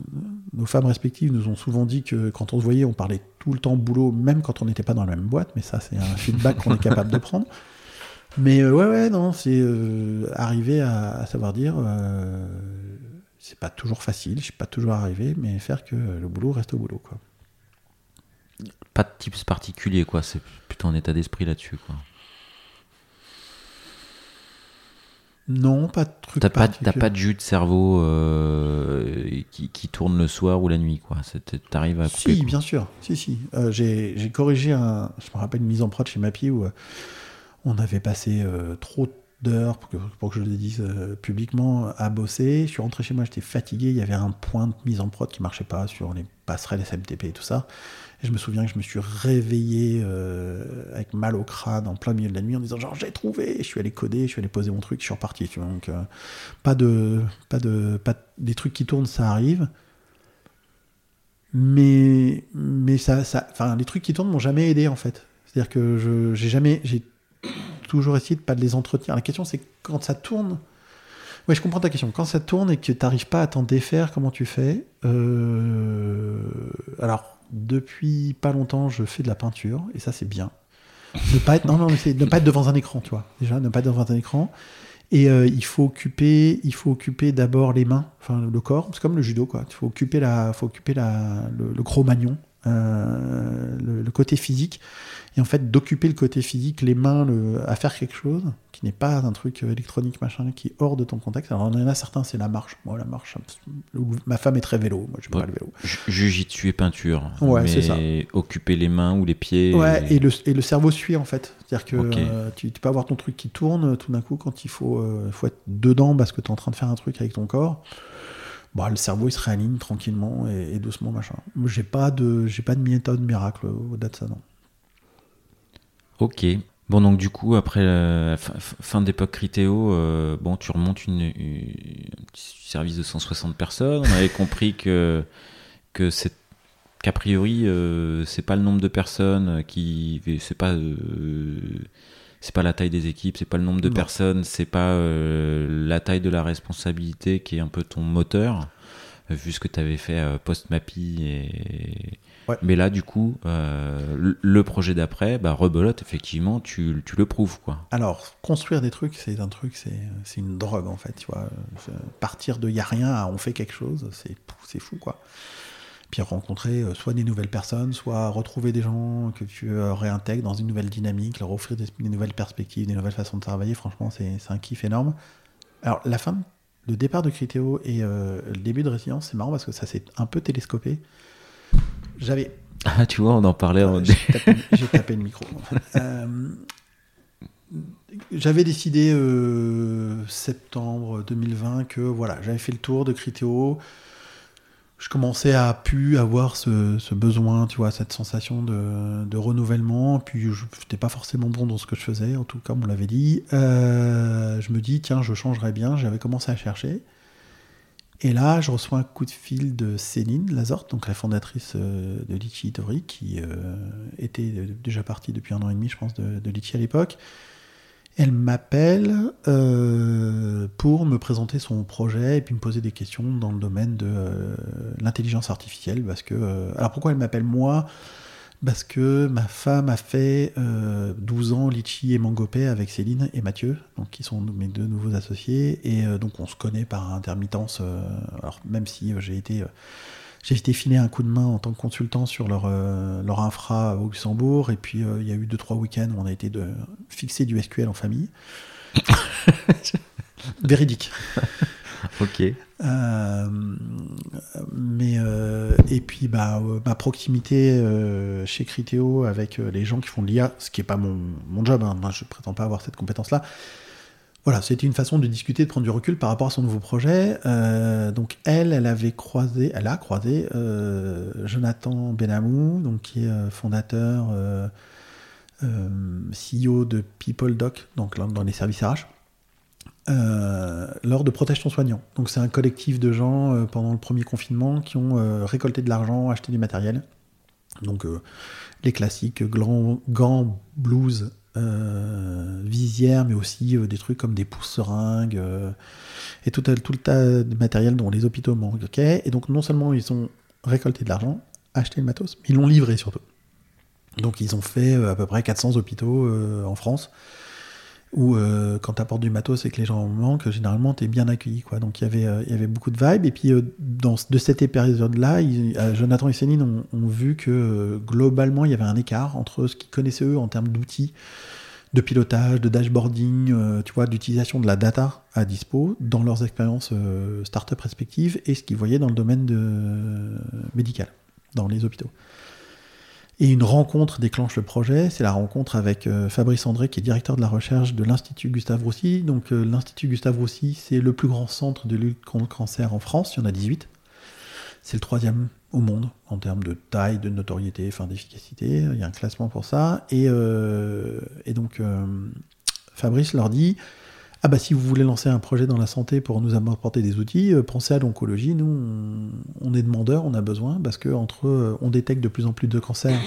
femmes respectives nous ont souvent dit que quand on se voyait, on parlait tout le temps boulot, même quand on n'était pas dans la même boîte, mais ça, c'est un feedback qu'on est capable de prendre. Mais euh, ouais, ouais, non, c'est euh, arriver à, à savoir dire. euh, c'est pas toujours facile, je suis pas toujours arrivé, mais faire que le boulot reste au boulot, quoi. Pas de tips particulier, quoi. C'est plutôt un état d'esprit là-dessus, quoi. Non, pas de truc T'as pas, t'as pas de jus de cerveau euh, qui, qui tourne le soir ou la nuit, quoi. T'arrives à couper. Si, quoi. bien sûr. Si, si. Euh, j'ai corrigé un. Je me rappelle une mise en prod chez Mappy où euh, on avait passé trop d'heures pour que, pour que je le dise publiquement à bosser. Je suis rentré chez moi, j'étais fatigué. Il y avait un point de mise en prod qui marchait pas sur les passerelles SMTP et tout ça. Et je me souviens que je me suis réveillé euh, avec mal au crâne en plein milieu de la nuit en disant genre j'ai trouvé. Je suis allé coder, je suis allé poser mon truc, je suis reparti. Donc euh, pas de, pas de, pas de- des trucs qui tournent, ça arrive. Mais mais ça ça enfin les trucs qui tournent m'ont jamais aidé en fait. C'est à dire que je j'ai jamais j'ai toujours essayé de pas de les entretenir. La question c'est quand ça tourne. Ouais je comprends ta question. Quand ça tourne et que tu n'arrives pas à t'en défaire comment tu fais? Euh, alors depuis pas longtemps je fais de la peinture et ça c'est bien ne pas être non pas devant un écran tu vois déjà ne pas être devant un écran et euh, il faut occuper, d'abord les mains, enfin le corps. C'est comme le judo, quoi. Il faut occuper la, faut occuper la, le, gros magnon, euh, le, côté physique. Et en fait, d'occuper le côté physique, les mains, à faire quelque chose qui n'est pas un truc euh, électronique, machin, qui est hors de ton contexte. Alors, il y en a certains, c'est la marche. Moi, la marche, ma femme est très vélo. Moi, je Ouais. pas le vélo. Ju- Jujitsu et peinture. Ouais, c'est ça. Occuper les mains ou les pieds. Ouais, et le, et le cerveau suit en fait. C'est-à-dire que euh, tu, tu peux avoir ton truc qui tourne tout d'un coup quand il faut, euh, faut être dedans parce que tu es en train de faire un truc avec ton corps. Bah, le cerveau il se réaligne tranquillement et, et doucement machin. J'ai pas de j'ai pas de méthode miracle au-delà de ça non. Ok. Bon, donc du coup, après la fin, fin d'époque Critéo, euh, bon, tu remontes une, une- un petit service de 160 personnes. On avait compris que, que c'est qu'a priori, euh, c'est pas le nombre de personnes qui. C'est pas. euh, c'est pas la taille des équipes, c'est pas le nombre de personnes, c'est pas la taille de la responsabilité qui est un peu ton moteur, vu ce que tu avais fait euh, post-MAPI. Et... Ouais. Mais là, du coup, euh, le- projet d'après, bah, rebelote, effectivement, tu, tu le prouves. quoi. Alors construire des trucs c'est un truc c'est une drogue en fait tu vois. Partir de y a rien à on fait quelque chose c'est fou quoi. Puis rencontrer euh, soit des nouvelles personnes, soit retrouver des gens que tu réintègres dans une nouvelle dynamique, leur offrir des, des nouvelles perspectives, des nouvelles façons de travailler. Franchement, c'est c'est un kiff énorme. Alors, la fin, le départ de Critéo et euh, le début de Résilience, c'est marrant parce que ça s'est un peu télescopé. J'avais. Ah, tu vois, on en parlait. en- J'ai tapé, j'ai tapé le micro. Euh, j'avais décidé euh, septembre 2020 que voilà, j'avais fait le tour de Critéo. Je commençais à pu avoir ce, besoin, tu vois, cette sensation de, renouvellement. Puis je n'étais pas forcément bon dans ce que je faisais, en tout cas, on l'avait dit. Euh, je me dis, tiens, je changerais bien. J'avais commencé à chercher. Et là, je reçois un coup de fil de Céline Lazorte, donc la fondatrice euh, de Litchi Itori, qui euh, était déjà partie depuis un an et demi, je pense, de, de Litchi à l'époque. Elle m'appelle euh, pour me présenter son projet et puis me poser des questions dans le domaine de euh, l'intelligence artificielle. Parce que, euh, alors pourquoi elle m'appelle moi? Parce que ma femme a fait euh, 12 ans Litchi et Mangopé avec Céline et Mathieu, donc qui sont mes deux nouveaux associés. Et donc on se connaît par intermittence. alors même si j'ai été... j'ai été filer un coup de main en tant que consultant sur leur, euh, leur infra au Luxembourg, et puis euh, il y a eu deux trois week-ends où on a été de fixer du SQL en famille. Véridique. Ok. Euh, mais et puis bah ma proximité chez Criteo avec les gens qui font de l'IA, ce qui est pas mon, mon job, hein, moi je prétends pas avoir cette compétence là. Voilà, c'était une façon de discuter, de prendre du recul par rapport à son nouveau projet. Euh, donc elle, elle avait croisé, elle a croisé euh, Jonathan Benamou, donc qui est euh, fondateur, CEO de PeopleDoc, donc dans les services RH. lors de Protège ton soignant. Donc c'est un collectif de gens pendant le premier confinement qui ont récolté de l'argent, acheté du matériel. Donc les classiques gants, gants blues, euh, visières, mais aussi euh, des trucs comme des pouces-seringues euh, et tout, tout le tas de matériel dont les hôpitaux manquent. et donc non seulement ils ont récolté de l'argent, acheté le matos, mais ils l'ont livré surtout. Donc ils ont fait euh, à peu près 400 hôpitaux euh, en France. Où euh, quand tu apportes du matos et que les gens en manquent, généralement tu es bien accueilli. Quoi. Donc il y avait, euh, y avait beaucoup de vibes. Et puis euh, de cette période-là, Jonathan et Céline ont, vu que globalement il y avait un écart entre ce qu'ils connaissaient eux en termes d'outils de pilotage, de dashboarding, tu vois, d'utilisation de la data à dispo dans leurs expériences start-up respectives et ce qu'ils voyaient dans le domaine médical, dans les hôpitaux. Et une rencontre déclenche le projet, c'est la rencontre avec euh, Fabrice André, qui est directeur de la recherche de l'Institut Gustave Roussy. Donc euh, l'Institut Gustave Roussy, c'est le plus grand centre de lutte contre le cancer en France, il y en a 18. C'est le troisième au monde en termes de taille, de notoriété, enfin d'efficacité. Il y a un classement pour ça. Et, euh, donc Fabrice leur dit ah bah si vous voulez lancer un projet dans la santé pour nous apporter des outils, euh, pensez à l'oncologie. Nous, on, est demandeurs, on a besoin parce que entre eux, on détecte de plus en plus de cancers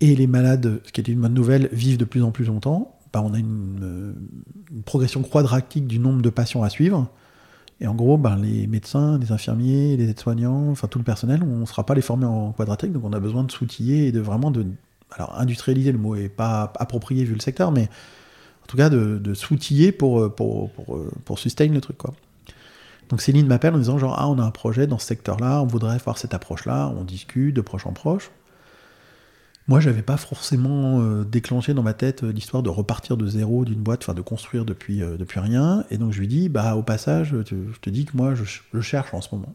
et les malades, ce qui est une bonne nouvelle, vivent de plus en plus longtemps. Bah, on a une, euh, une progression quadratique du nombre de patients à suivre. Et en gros, ben, les médecins, les infirmiers, les aides-soignants, enfin tout le personnel, on ne sera pas les former en quadratique, donc on a besoin de s'outiller et de vraiment de. Alors, industrialiser, le mot est pas approprié vu le secteur, mais tout cas de, de s'outiller pour, pour, pour, pour sustain le truc. Quoi. Donc Céline m'appelle en disant genre, ah, on a un projet dans ce secteur-là, on voudrait voir cette approche-là, on discute de proche en proche. Moi, j'avais pas forcément euh, déclenché dans ma tête euh, l'histoire de repartir de zéro d'une boîte, enfin de construire depuis, euh, depuis rien. Et donc je lui dis, bah au passage, tu- je te dis que moi, je, je cherche en ce moment.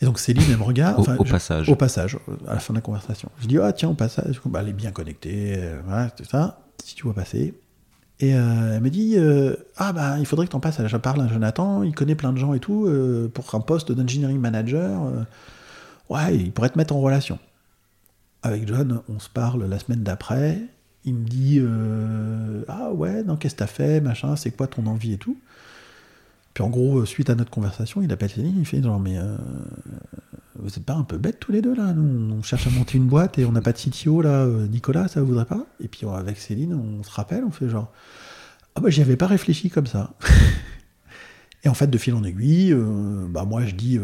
Et donc Céline, elle me regarde. Au, enfin, au je- passage. au passage, euh, à la fin de la conversation. Je dis, ah tiens, au passage, bah, elle est bien connectée, euh, voilà, tout ça, si tu vois passer. Et euh, elle me dit, euh, ah bah il faudrait que tu en passes à parle à Jonathan, il connaît plein de gens et tout, euh, pour un poste d'engineering manager. ouais, il pourrait te mettre en relation. Avec John, on se parle la semaine d'après. Il me dit, ah ouais, non, qu'est-ce que t'as fait, machin, c'est quoi ton envie et tout. Puis en gros, suite à notre conversation, il appelle Céline, il fait genre, mais vous êtes pas un peu bêtes tous les deux là? Nous, on cherche à monter une boîte et on n'a pas de CTO là. euh, Nicolas, ça vous voudrait pas? Et puis euh, avec Céline, on se rappelle, on fait genre, ah bah j'y avais pas réfléchi comme ça. et en fait, de fil en aiguille, euh, bah moi je dis,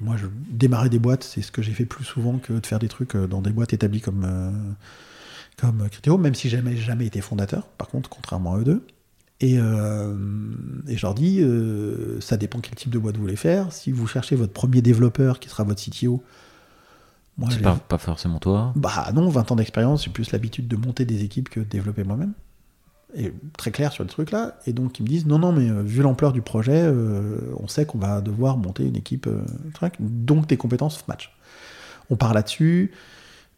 moi je démarrer des boîtes, c'est ce que j'ai fait plus souvent que de faire des trucs dans des boîtes établies comme comme Criteo, même si jamais jamais été fondateur. Par contre, contrairement à eux deux. Et, euh, et je leur dis, euh, ça dépend quel type de boîte vous voulez faire. Si vous cherchez votre premier développeur qui sera votre CTO, moi, C'est pas, pas forcément toi. bah non, 20 ans d'expérience, j'ai plus l'habitude de monter des équipes que de développer moi-même. Et très clair sur le truc là. Et donc ils me disent, non, non, mais euh, vu l'ampleur du projet, euh, on sait qu'on va devoir monter une équipe, donc tes compétences match. On part là-dessus.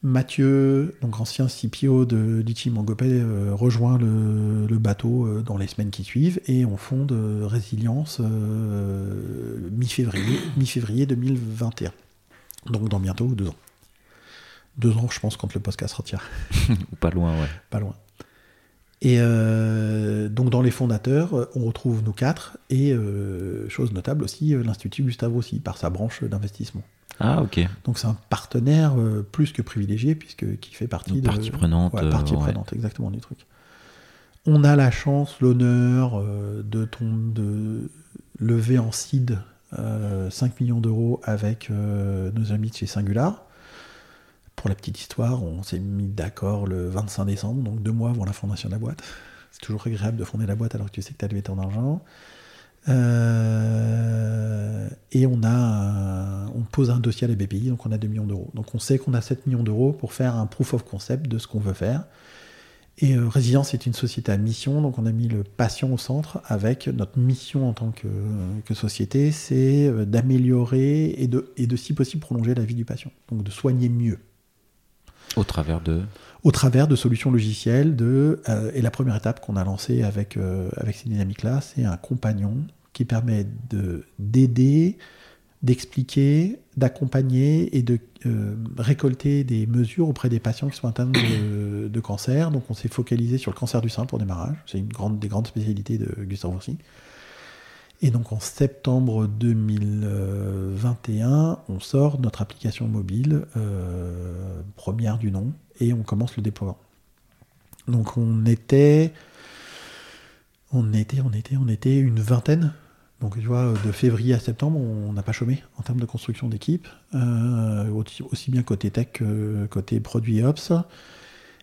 Mathieu, donc ancien CPO de Litchi Mangopé, euh, rejoint le, le bateau euh, dans les semaines qui suivent et on fonde euh, Résilience euh, mi-février, mi-février 2021. Donc dans bientôt deux ans. Deux ans, je pense, quand le podcast sortira. Ou pas loin, ouais. Pas loin. Et euh, donc dans les fondateurs, on retrouve nous quatre et euh, chose notable aussi, euh, l'Institut Gustave aussi, par sa branche d'investissement. Ah, ok. Donc c'est un partenaire plus que privilégié puisque qui fait partie Une de partie prenante, Ouais, partie ouais. prenante exactement du truc. On a la chance, l'honneur de ton de lever en seed euh, 5 millions d'euros avec nos amis de chez Singular. Pour la petite histoire, on s'est mis d'accord le 25 décembre, donc deux mois avant la fondation de la boîte. C'est toujours agréable de fonder la boîte alors que tu sais que tu as levé ton argent. Euh, et on a on pose un dossier à la BPI, donc on a 2 millions d'euros. Donc on sait qu'on a 7 millions d'euros pour faire un proof of concept de ce qu'on veut faire. Et euh, Résilience est une société à mission, donc on a mis le patient au centre avec notre mission en tant que, que société, c'est euh, d'améliorer et de, et de si possible prolonger la vie du patient, donc de soigner mieux Au travers de. au travers de solutions logicielles. De, euh, et la première étape qu'on a lancée avec, euh, avec ces dynamiques-là, c'est un compagnon qui permet de- d'aider, d'expliquer, d'accompagner et de euh, récolter des mesures auprès des patients qui sont atteints de, de cancer. Donc on s'est focalisé sur le cancer du sein pour démarrage. C'est une grande, des grandes spécialités de Gustave Roussy. Et donc en septembre 2021, on sort notre application mobile, euh, première du nom, et on commence le déploiement. Donc on était, on était, on était, on était une vingtaine. Donc tu vois, de février à septembre, on n'a pas chômé en termes de construction d'équipe, euh, aussi, bien côté tech que côté produit ops.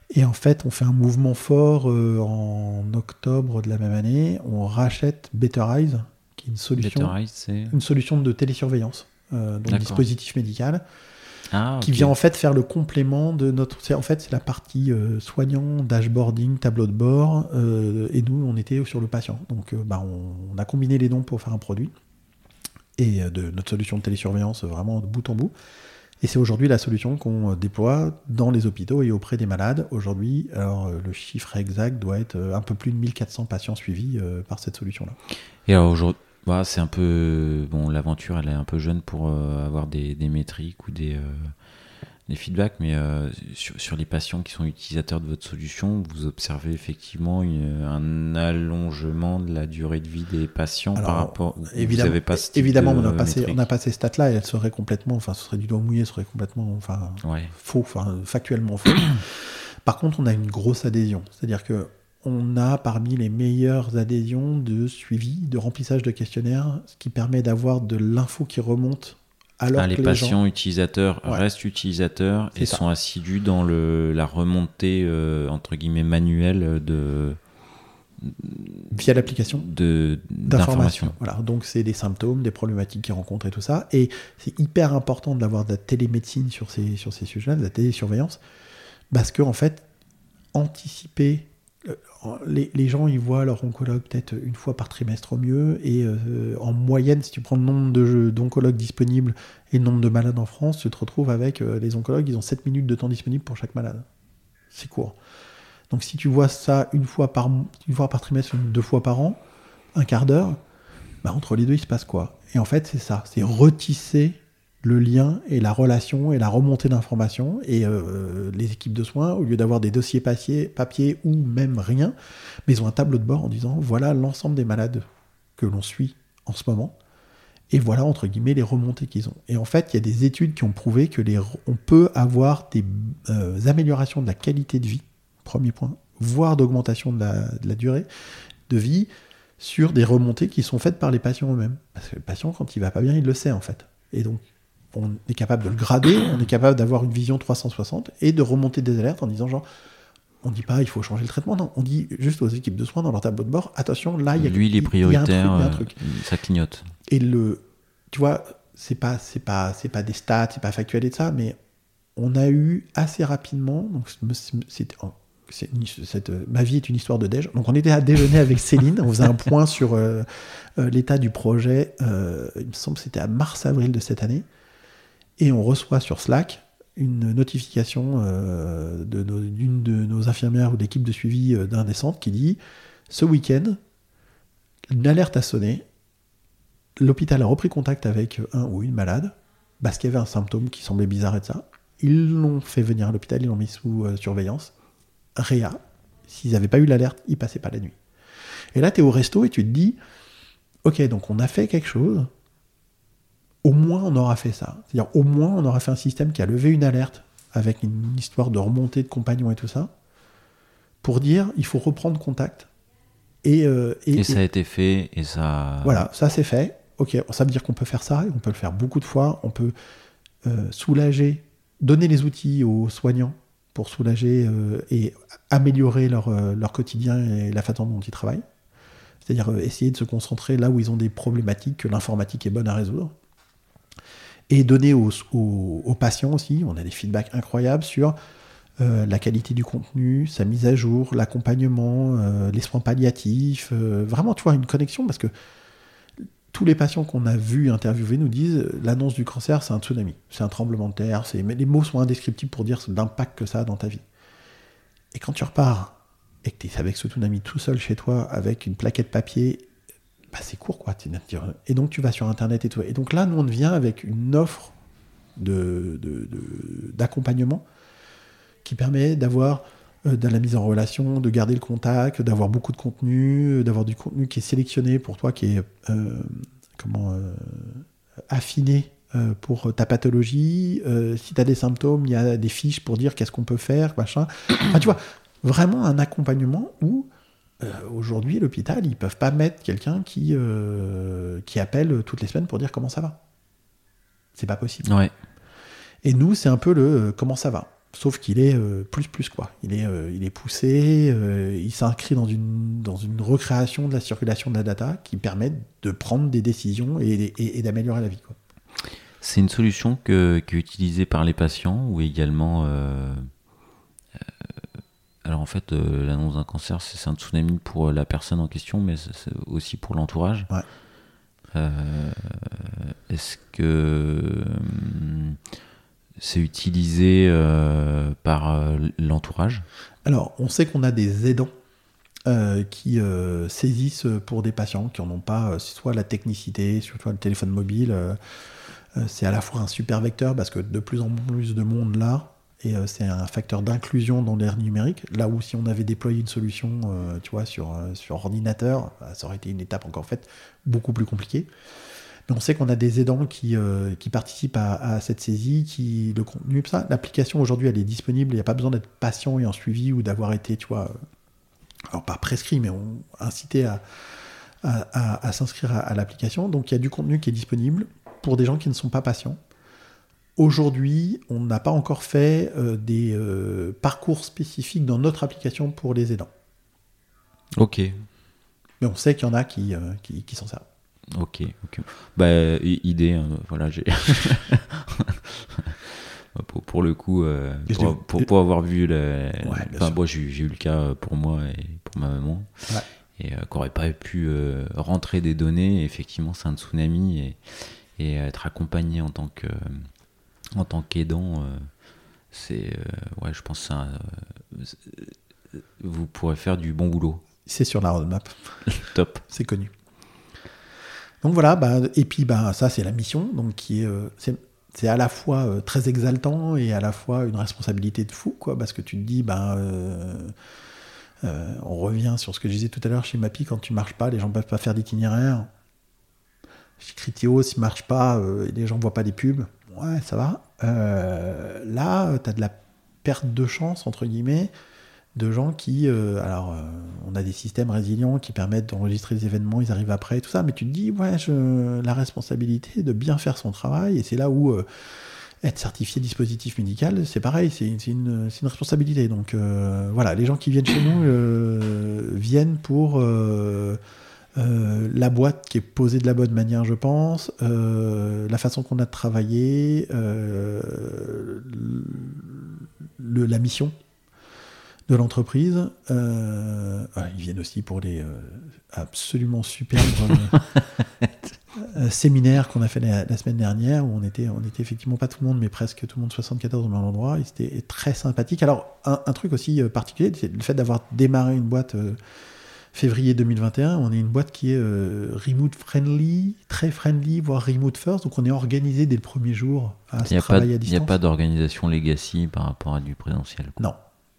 Et en fait, on fait un mouvement fort euh, en octobre de la même année. On rachète Better Eyes, qui est une solution, une de télésurveillance, euh, donc dispositif médical, Ah, qui vient en fait faire le complément de notre. En fait, c'est la partie euh, soignant, dashboarding, tableau de bord, euh, et nous, on était sur le patient. Donc, euh, bah, on, on a combiné les dons pour faire un produit et de notre solution de télésurveillance vraiment de bout en bout. Et c'est aujourd'hui la solution qu'on déploie dans les hôpitaux et auprès des malades. Aujourd'hui, alors le chiffre exact doit être un peu plus de 1400 patients suivis par cette solution-là. Et alors aujourd'hui, bah, c'est un peu. Bon, l'aventure, elle est un peu jeune pour euh, avoir des, des métriques ou des, euh, des feedbacks, mais euh, sur, sur les patients qui sont utilisateurs de votre solution, vous observez effectivement une- un allongement de la durée de vie des patients par rapport. vous Évidemment, avez pas évidemment de on n'a pas, pas ces stats-là et elles seraient complètement, enfin, ce serait du doigt mouillé, ce serait complètement, enfin, Ouais. faux, enfin, factuellement faux. Par contre, on a une grosse adhésion. C'est-à-dire que on a parmi les meilleures adhésions de suivi, de remplissage de questionnaires, ce qui permet d'avoir de l'info qui remonte alors Ah, les que les patients gens... utilisateurs Ouais. restent utilisateurs et ça. sont assidus dans le, la remontée euh, entre guillemets manuelle de via l'application de- d'information. Voilà, donc c'est des symptômes, des problématiques qu'ils rencontrent et tout ça. Et c'est hyper important d'avoir de la télémédecine sur ces, sur ces sujets-là, de la télésurveillance, parce que en fait, anticiper. Euh, Les, gens, ils voient leur oncologue peut-être une fois par trimestre au mieux, et euh, en moyenne, si tu prends le nombre d'oncologues disponibles et le nombre de malades en France, tu te retrouves avec euh, les oncologues, ils ont 7 minutes de temps disponible pour chaque malade. C'est court. Donc si tu vois ça une fois par, une fois par trimestre, deux fois par an, un quart d'heure, bah, entre les deux, il se passe quoi? Et en fait, c'est ça, c'est retisser le lien et la relation et la remontée d'informations. Et euh, les équipes de soins, au lieu d'avoir des dossiers papier, ou même rien, mais ils ont un tableau de bord en disant voilà l'ensemble des malades que l'on suit en ce moment. Et voilà, entre guillemets, les remontées qu'ils ont. Et en fait, il y a des études qui ont prouvé que les, on peut avoir des euh, améliorations de la qualité de vie, premier point, voire d'augmentation de la, de la durée de vie sur des remontées qui sont faites par les patients eux-mêmes. Parce que le patient, quand il va pas bien, il le sait en fait. Et donc, on est capable de le grader, on est capable d'avoir une vision 360 et de remonter des alertes en disant genre, on dit pas il faut changer le traitement, non, on dit juste aux équipes de soins dans leur tableau de bord, attention, là, il y a Lui, il est un truc, prioritaire, un euh, truc. ça clignote. Et le, tu vois, c'est pas, c'est pas, c'est pas des stats, c'est pas factuel et de ça, mais on a eu assez rapidement, donc une- cette, euh, ma vie est une histoire de déj. Donc on était à déjeuner avec Céline, on faisait un point sur euh, euh, l'état du projet. il me semble que c'était à mars-avril de cette année, et on reçoit sur Slack une notification euh, d'une de nos infirmières ou d'équipe de suivi euh, d'un des centres qui dit ce week-end une alerte a sonné l'hôpital a repris contact avec un ou une malade parce qu'il y avait un symptôme qui semblait bizarre et ça. Ils l'ont fait venir à l'hôpital, ils l'ont mis sous euh, surveillance. Réa, s'ils n'avaient pas eu l'alerte, ils passaient pas la nuit. Et là, tu es au resto et tu te dis, ok, donc on a fait quelque chose, au moins on aura fait ça. C'est-à-dire, au moins on aura fait un système qui a levé une alerte avec une histoire de remontée de compagnons et tout ça, pour dire, il faut reprendre contact. Et, euh, Et, ça a été fait, et ça. voilà, ça c'est fait. Ok, ça veut dire qu'on peut faire ça, et on peut le faire beaucoup de fois. On peut euh, soulager, donner les outils aux soignants pour soulager euh, et améliorer leur, leur quotidien et la façon dont ils travaillent. C'est-à-dire essayer de se concentrer là où ils ont des problématiques que l'informatique est bonne à résoudre. Et donner aux, patients aussi, on a des feedbacks incroyables sur euh, la qualité du contenu, sa mise à jour, l'accompagnement, euh, les soins palliatifs, euh, vraiment, tu vois, une connexion parce que tous les patients qu'on a vus interviewer nous disent euh, l'annonce du cancer, c'est un tsunami, c'est un tremblement de terre, mais les mots sont indescriptibles pour dire l'impact que ça a dans ta vie. Et quand tu repars et que tu es avec ce tsunami tout seul chez toi, avec une plaquette papier, c'est court quoi. Et donc tu vas sur Internet et tout. Et donc là, nous, on vient avec une offre de, de- d'accompagnement qui permet d'avoir euh, de la mise en relation, de garder le contact, d'avoir beaucoup de contenu, euh, d'avoir du contenu qui est sélectionné pour toi, qui est euh, comment affiné pour ta pathologie. Si tu as des symptômes, il y a des fiches pour dire qu'est-ce qu'on peut faire, machin. Enfin, tu vois, vraiment un accompagnement où euh, aujourd'hui, l'hôpital, ils peuvent pas mettre quelqu'un qui, euh, qui appelle toutes les semaines pour dire comment ça va. C'est pas possible. Ouais. Et nous, c'est un peu le euh, comment ça va. Sauf qu'il est plus plus quoi. Il est, il est poussé, il s'inscrit dans une, dans une recréation de la circulation de la data qui permet de prendre des décisions et, et- et d'améliorer la vie. Quoi. C'est une solution que, qui est utilisée par les patients ou également. Euh, euh, alors en fait, euh, l'annonce d'un cancer, c'est un tsunami pour la personne en question, mais c'est aussi pour l'entourage. Ouais. Euh, Est-ce que hum, c'est utilisé euh, par euh, l'entourage? Alors, on sait qu'on a des aidants euh, qui euh, saisissent pour des patients qui n'en ont pas, euh, soit la technicité, soit le téléphone mobile. euh, euh, c'est à la fois un super vecteur parce que de plus en plus de monde là, et euh, c'est un facteur d'inclusion dans l'ère numérique. Là où si on avait déployé une solution, euh, tu vois, sur, euh, sur ordinateur, bah, ça aurait été une étape encore faite beaucoup plus compliquée. Mais on sait qu'on a des aidants qui, qui participent à, cette saisie, qui le contenu, ça. L'application aujourd'hui, elle est disponible. Il n'y a pas besoin d'être patient et en suivi ou d'avoir été, tu vois, alors pas prescrit, mais incité à, à, s'inscrire à l'application. Donc il y a du contenu qui est disponible pour des gens qui ne sont pas patients. Aujourd'hui, on n'a pas encore fait euh, des euh, parcours spécifiques dans notre application pour les aidants. Ok, Mais on sait qu'il y en a qui, euh, qui, qui s'en servent. ok, ok. Bah, idée, hein, voilà, j'ai. pour, pour le coup, pour, pour, pour avoir vu le. Ouais, enfin, moi, j'ai eu le cas pour moi et pour ma maman. Ouais. Et euh, qu'aurait pas pu rentrer des données. Et effectivement, c'est un tsunami et, et être accompagné en tant que en tant qu'aidant, euh, c'est euh, ouais, je pense un, euh, vous pourrez faire du bon boulot. C'est sur la roadmap. Top. c'est connu. Donc voilà, bah, et puis bah, ça c'est la mission, donc qui est, euh, c'est, c'est à la fois euh, très exaltant et à la fois une responsabilité de fou, quoi, parce que tu te dis, bah, euh, on revient sur ce que je disais tout à l'heure chez Mappy, quand tu marches pas, les gens peuvent pas faire d'itinéraire. Chez Criteo, s'il marche pas, et les gens voient pas des pubs, ouais, ça va. Euh, là, tu as de la perte de chance, entre guillemets, de gens qui, euh, alors, euh, on a des systèmes résilients qui permettent d'enregistrer les événements, ils arrivent après, tout ça, mais tu te dis, ouais, je, la responsabilité de bien faire son travail, et c'est là où être certifié dispositif médical, c'est pareil, c'est une, responsabilité. Donc voilà, les gens qui viennent chez nous viennent pour euh, la boîte qui est posée de la bonne manière, je pense, euh, la façon qu'on a de travailler, euh, le- la mission de l'entreprise. Ouais, ils viennent aussi pour les absolument superbes séminaires qu'on a fait la, la semaine dernière où on était, on était effectivement pas tout le monde, mais presque tout le monde 74 au même endroit. Et c'était très sympathique. Alors, un, un truc aussi particulier, c'est le fait d'avoir démarré une boîte février 2021. On est une boîte qui est euh, remote friendly, très friendly, voire remote first. Donc, on est organisé dès le premier jour à ce n'y pas, travail à il y a distance. pas d'organisation legacy par rapport à du présentiel. quoi. Non.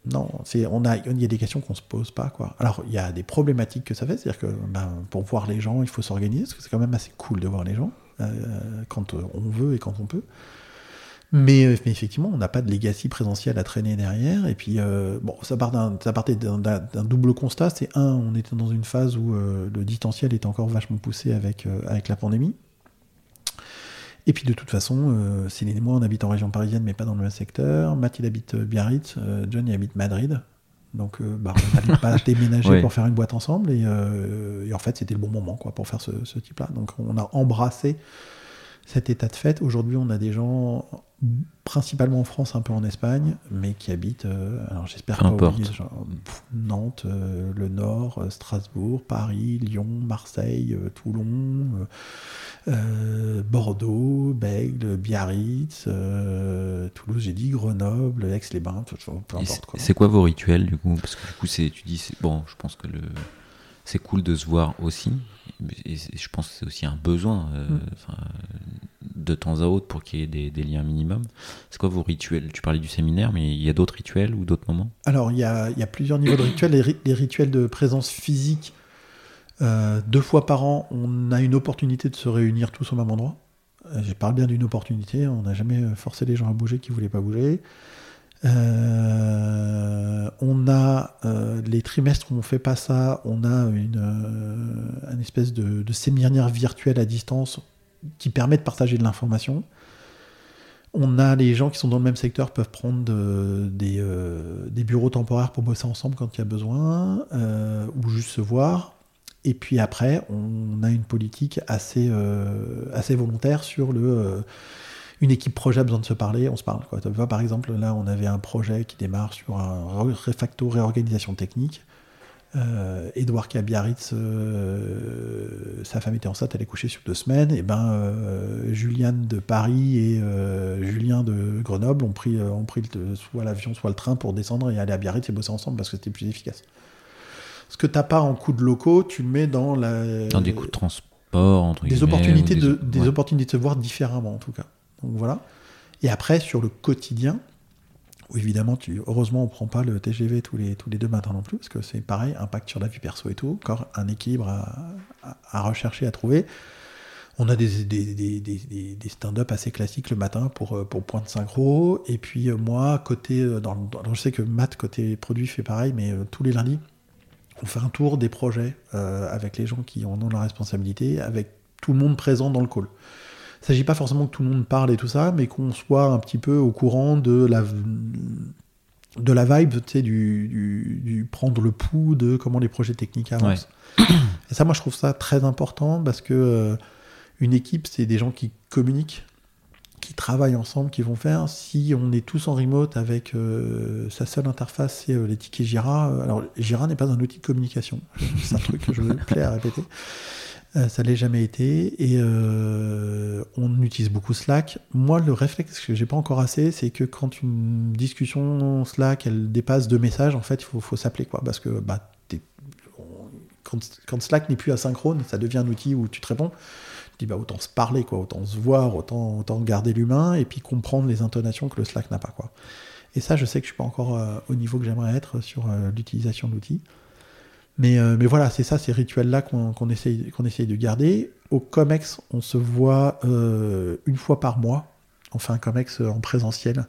Non, c'est, on a, il y a des questions qu'on se pose pas, quoi. Alors, il y a des problématiques que ça fait, c'est-à-dire que ben, pour voir les gens, il faut s'organiser, parce que c'est quand même assez cool de voir les gens, euh, quand on veut et quand on peut. Mais, euh, mais effectivement, on n'a pas de legacy présentiel à traîner derrière. Et puis, euh, bon, ça, part d'un, ça partait d'un, double constat. C'est un, on était dans une phase où euh, le distanciel était encore vachement poussé avec, euh, avec la pandémie. Et puis de toute façon, Céline et moi, on habite en région parisienne, mais pas dans le même secteur. Matt, il habite Biarritz, John, il habite Madrid. Donc, bah, on n'allait pas déménager pour faire une boîte ensemble. Et, et en fait, c'était le bon moment quoi, pour faire ce, ce type-là. Donc, on a embrassé cet état de fait. Aujourd'hui, on a des gens, principalement en France, un peu en Espagne, mais qui habitent, euh, alors j'espère pas oublier, genre, pff, Nantes, euh, le Nord, euh, Strasbourg, Paris, Lyon, Marseille, Toulon, Bordeaux, Bègle, Biarritz, Toulouse, j'ai dit, Grenoble, Aix-les-Bains, peu importe. c'est- quoi. C'est quoi vos rituels du coup? Parce que du coup, tu dis, bon, je pense que le, c'est cool de se voir aussi. Et je pense que c'est aussi un besoin euh, Mm. de temps à autre pour qu'il y ait des, des liens minimum. C'est quoi vos rituels? Tu parlais du séminaire, mais il y a d'autres rituels ou d'autres moments? Alors, il y a, il y a plusieurs niveaux de rituels. Les, ri- les rituels de présence physique, euh, deux fois par an, on a une opportunité de se réunir tous au même endroit. Euh, Je parle bien d'une opportunité. On n'a jamais forcé les gens à bouger qui ne voulaient pas bouger. Euh, on a euh, les trimestres où on fait pas ça, on a une, euh, espèce de, de séminaire virtuel à distance qui permet de partager de l'information. On a les gens qui sont dans le même secteur peuvent prendre de- des, des bureaux temporaires pour bosser ensemble quand il y a besoin, ou juste se voir. Et puis après, on a une politique assez, assez volontaire sur le. Une équipe projet a besoin de se parler, on se parle. Quoi. Tu vois, par exemple, là, on avait un projet qui démarre sur un refacto réorganisation technique. Euh, Edouard qui est à Biarritz, euh, sa femme était enceinte, elle est couchée sur deux semaines. Et ben, euh, Juliane de Paris et euh, Julien de Grenoble ont pris, ont pris le- soit l'avion, soit le train pour descendre et aller à Biarritz et bosser ensemble parce que c'était plus efficace. Ce que t'as pas en coûts de locaux, tu le mets dans la Dans des coûts de transport, entre des guillemets, opportunités ou de des ouais. opportunités de se voir différemment en tout cas. Donc voilà. Et après sur le quotidien, où évidemment heureusement on prend pas le TGV tous les tous les deux matins non plus parce que c'est pareil impact sur la vie perso et tout. Encore un équilibre à, à- rechercher à trouver. On a des, stand-up assez classiques le matin pour, euh, pour point de synchro. Et puis euh, moi, côté. euh, je sais que Matt, côté produit, fait pareil, mais tous les lundis, on fait un tour des projets avec les gens qui en ont la responsabilité, avec tout le monde présent dans le call. Il ne s'agit pas forcément que tout le monde parle et tout ça, mais qu'on soit un petit peu au courant de la, de la vibe, tu sais, du, du, du prendre le pouls de comment les projets techniques avancent. Et ça, moi, je trouve ça très important parce que euh, une équipe, c'est des gens qui communiquent, qui travaillent ensemble, qui vont faire. Si on est tous en remote avec euh, sa seule interface, c'est euh, les tickets Jira. euh, Alors, Jira n'est pas un outil de communication. C'est un truc que je me plais à répéter. Euh, ça l'est jamais été et euh, on utilise beaucoup Slack. Moi, le réflexe que j'ai pas encore assez, c'est que quand une discussion Slack elle dépasse deux messages, en fait, il faut, s'appeler quoi, parce que bah, quand, Slack n'est plus asynchrone, ça devient un outil où tu te réponds. Tu dis bah autant se parler quoi, autant se voir, autant, autant garder l'humain et puis comprendre les intonations que le Slack n'a pas quoi. Et ça, je sais que je suis pas encore euh, au niveau que j'aimerais être sur l'utilisation de l'outil. Mais, euh, mais voilà, c'est ça, ces rituels-là qu'on essaye, essaye de garder. Au COMEX, on se voit euh, une fois par mois. On fait un COMEX en présentiel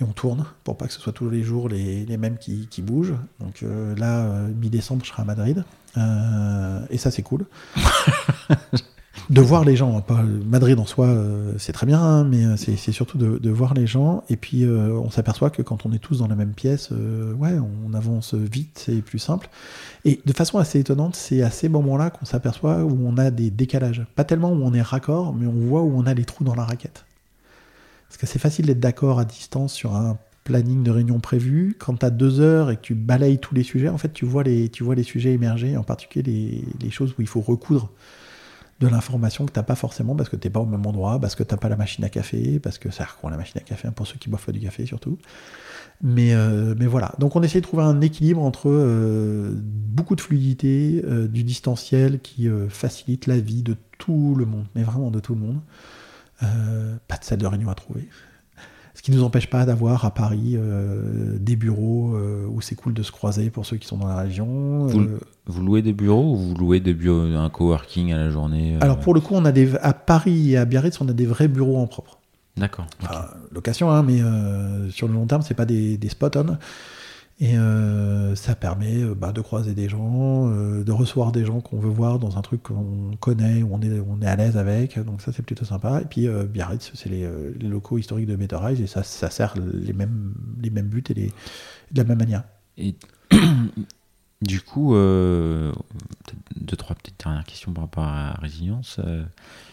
et on tourne pour pas que ce soit tous les jours les, mêmes qui, bougent. Donc euh, là, euh, mi-décembre, je serai à Madrid. Euh, et ça, c'est cool. de voir les gens, Madrid en soi, euh, c'est très bien, hein, mais euh, c'est surtout de, voir les gens. Et puis, euh, on s'aperçoit que quand on est tous dans la même pièce, ouais, on avance vite, c'est plus simple. Et de façon assez étonnante, c'est à ces moments-là qu'on s'aperçoit où on a des décalages. Pas tellement où on est raccord, mais on voit où on a les trous dans la raquette. Parce que c'est facile d'être d'accord à distance sur un planning de réunion prévu. Quand tu as deux heures et que tu balayes tous les sujets, en fait, tu vois les, tu vois les sujets émerger, en particulier les choses où il faut recoudre de l'information que tu n'as pas forcément parce que tu n'es pas au même endroit, parce que tu n'as pas la machine à café, parce que ça quoi la machine à café, hein, pour ceux qui boivent pas du café surtout. Mais, euh, mais voilà. Donc on essaie de trouver un équilibre entre euh, beaucoup de fluidité, euh, du distanciel qui facilite la vie de tout le monde, mais vraiment de tout le monde. Pas de salle de réunion à trouver. Ce qui ne nous empêche pas d'avoir à Paris euh, des bureaux euh, où c'est cool de se croiser pour ceux qui sont dans la région. Vous- Euh, Vous louez des bureaux ou vous louez des bureaux, un coworking à la journée euh, alors pour le coup, on a des, à Paris et à Biarritz, on a des vrais bureaux en propre. D'accord. Enfin, location, hein, mais euh, sur le long terme, c'est pas des, des spot-on. Et euh, ça permet bah, de croiser des gens, de recevoir des gens qu'on veut voir dans un truc qu'on connaît, où on est, on est à l'aise avec. Donc ça, c'est plutôt sympa. Et puis Biarritz, c'est les, les locaux historiques de Betterize et ça, ça sert les mêmes, les mêmes buts et les, de la même manière. Et du coup, euh, deux, trois dernières questions par rapport à Résilience. Euh,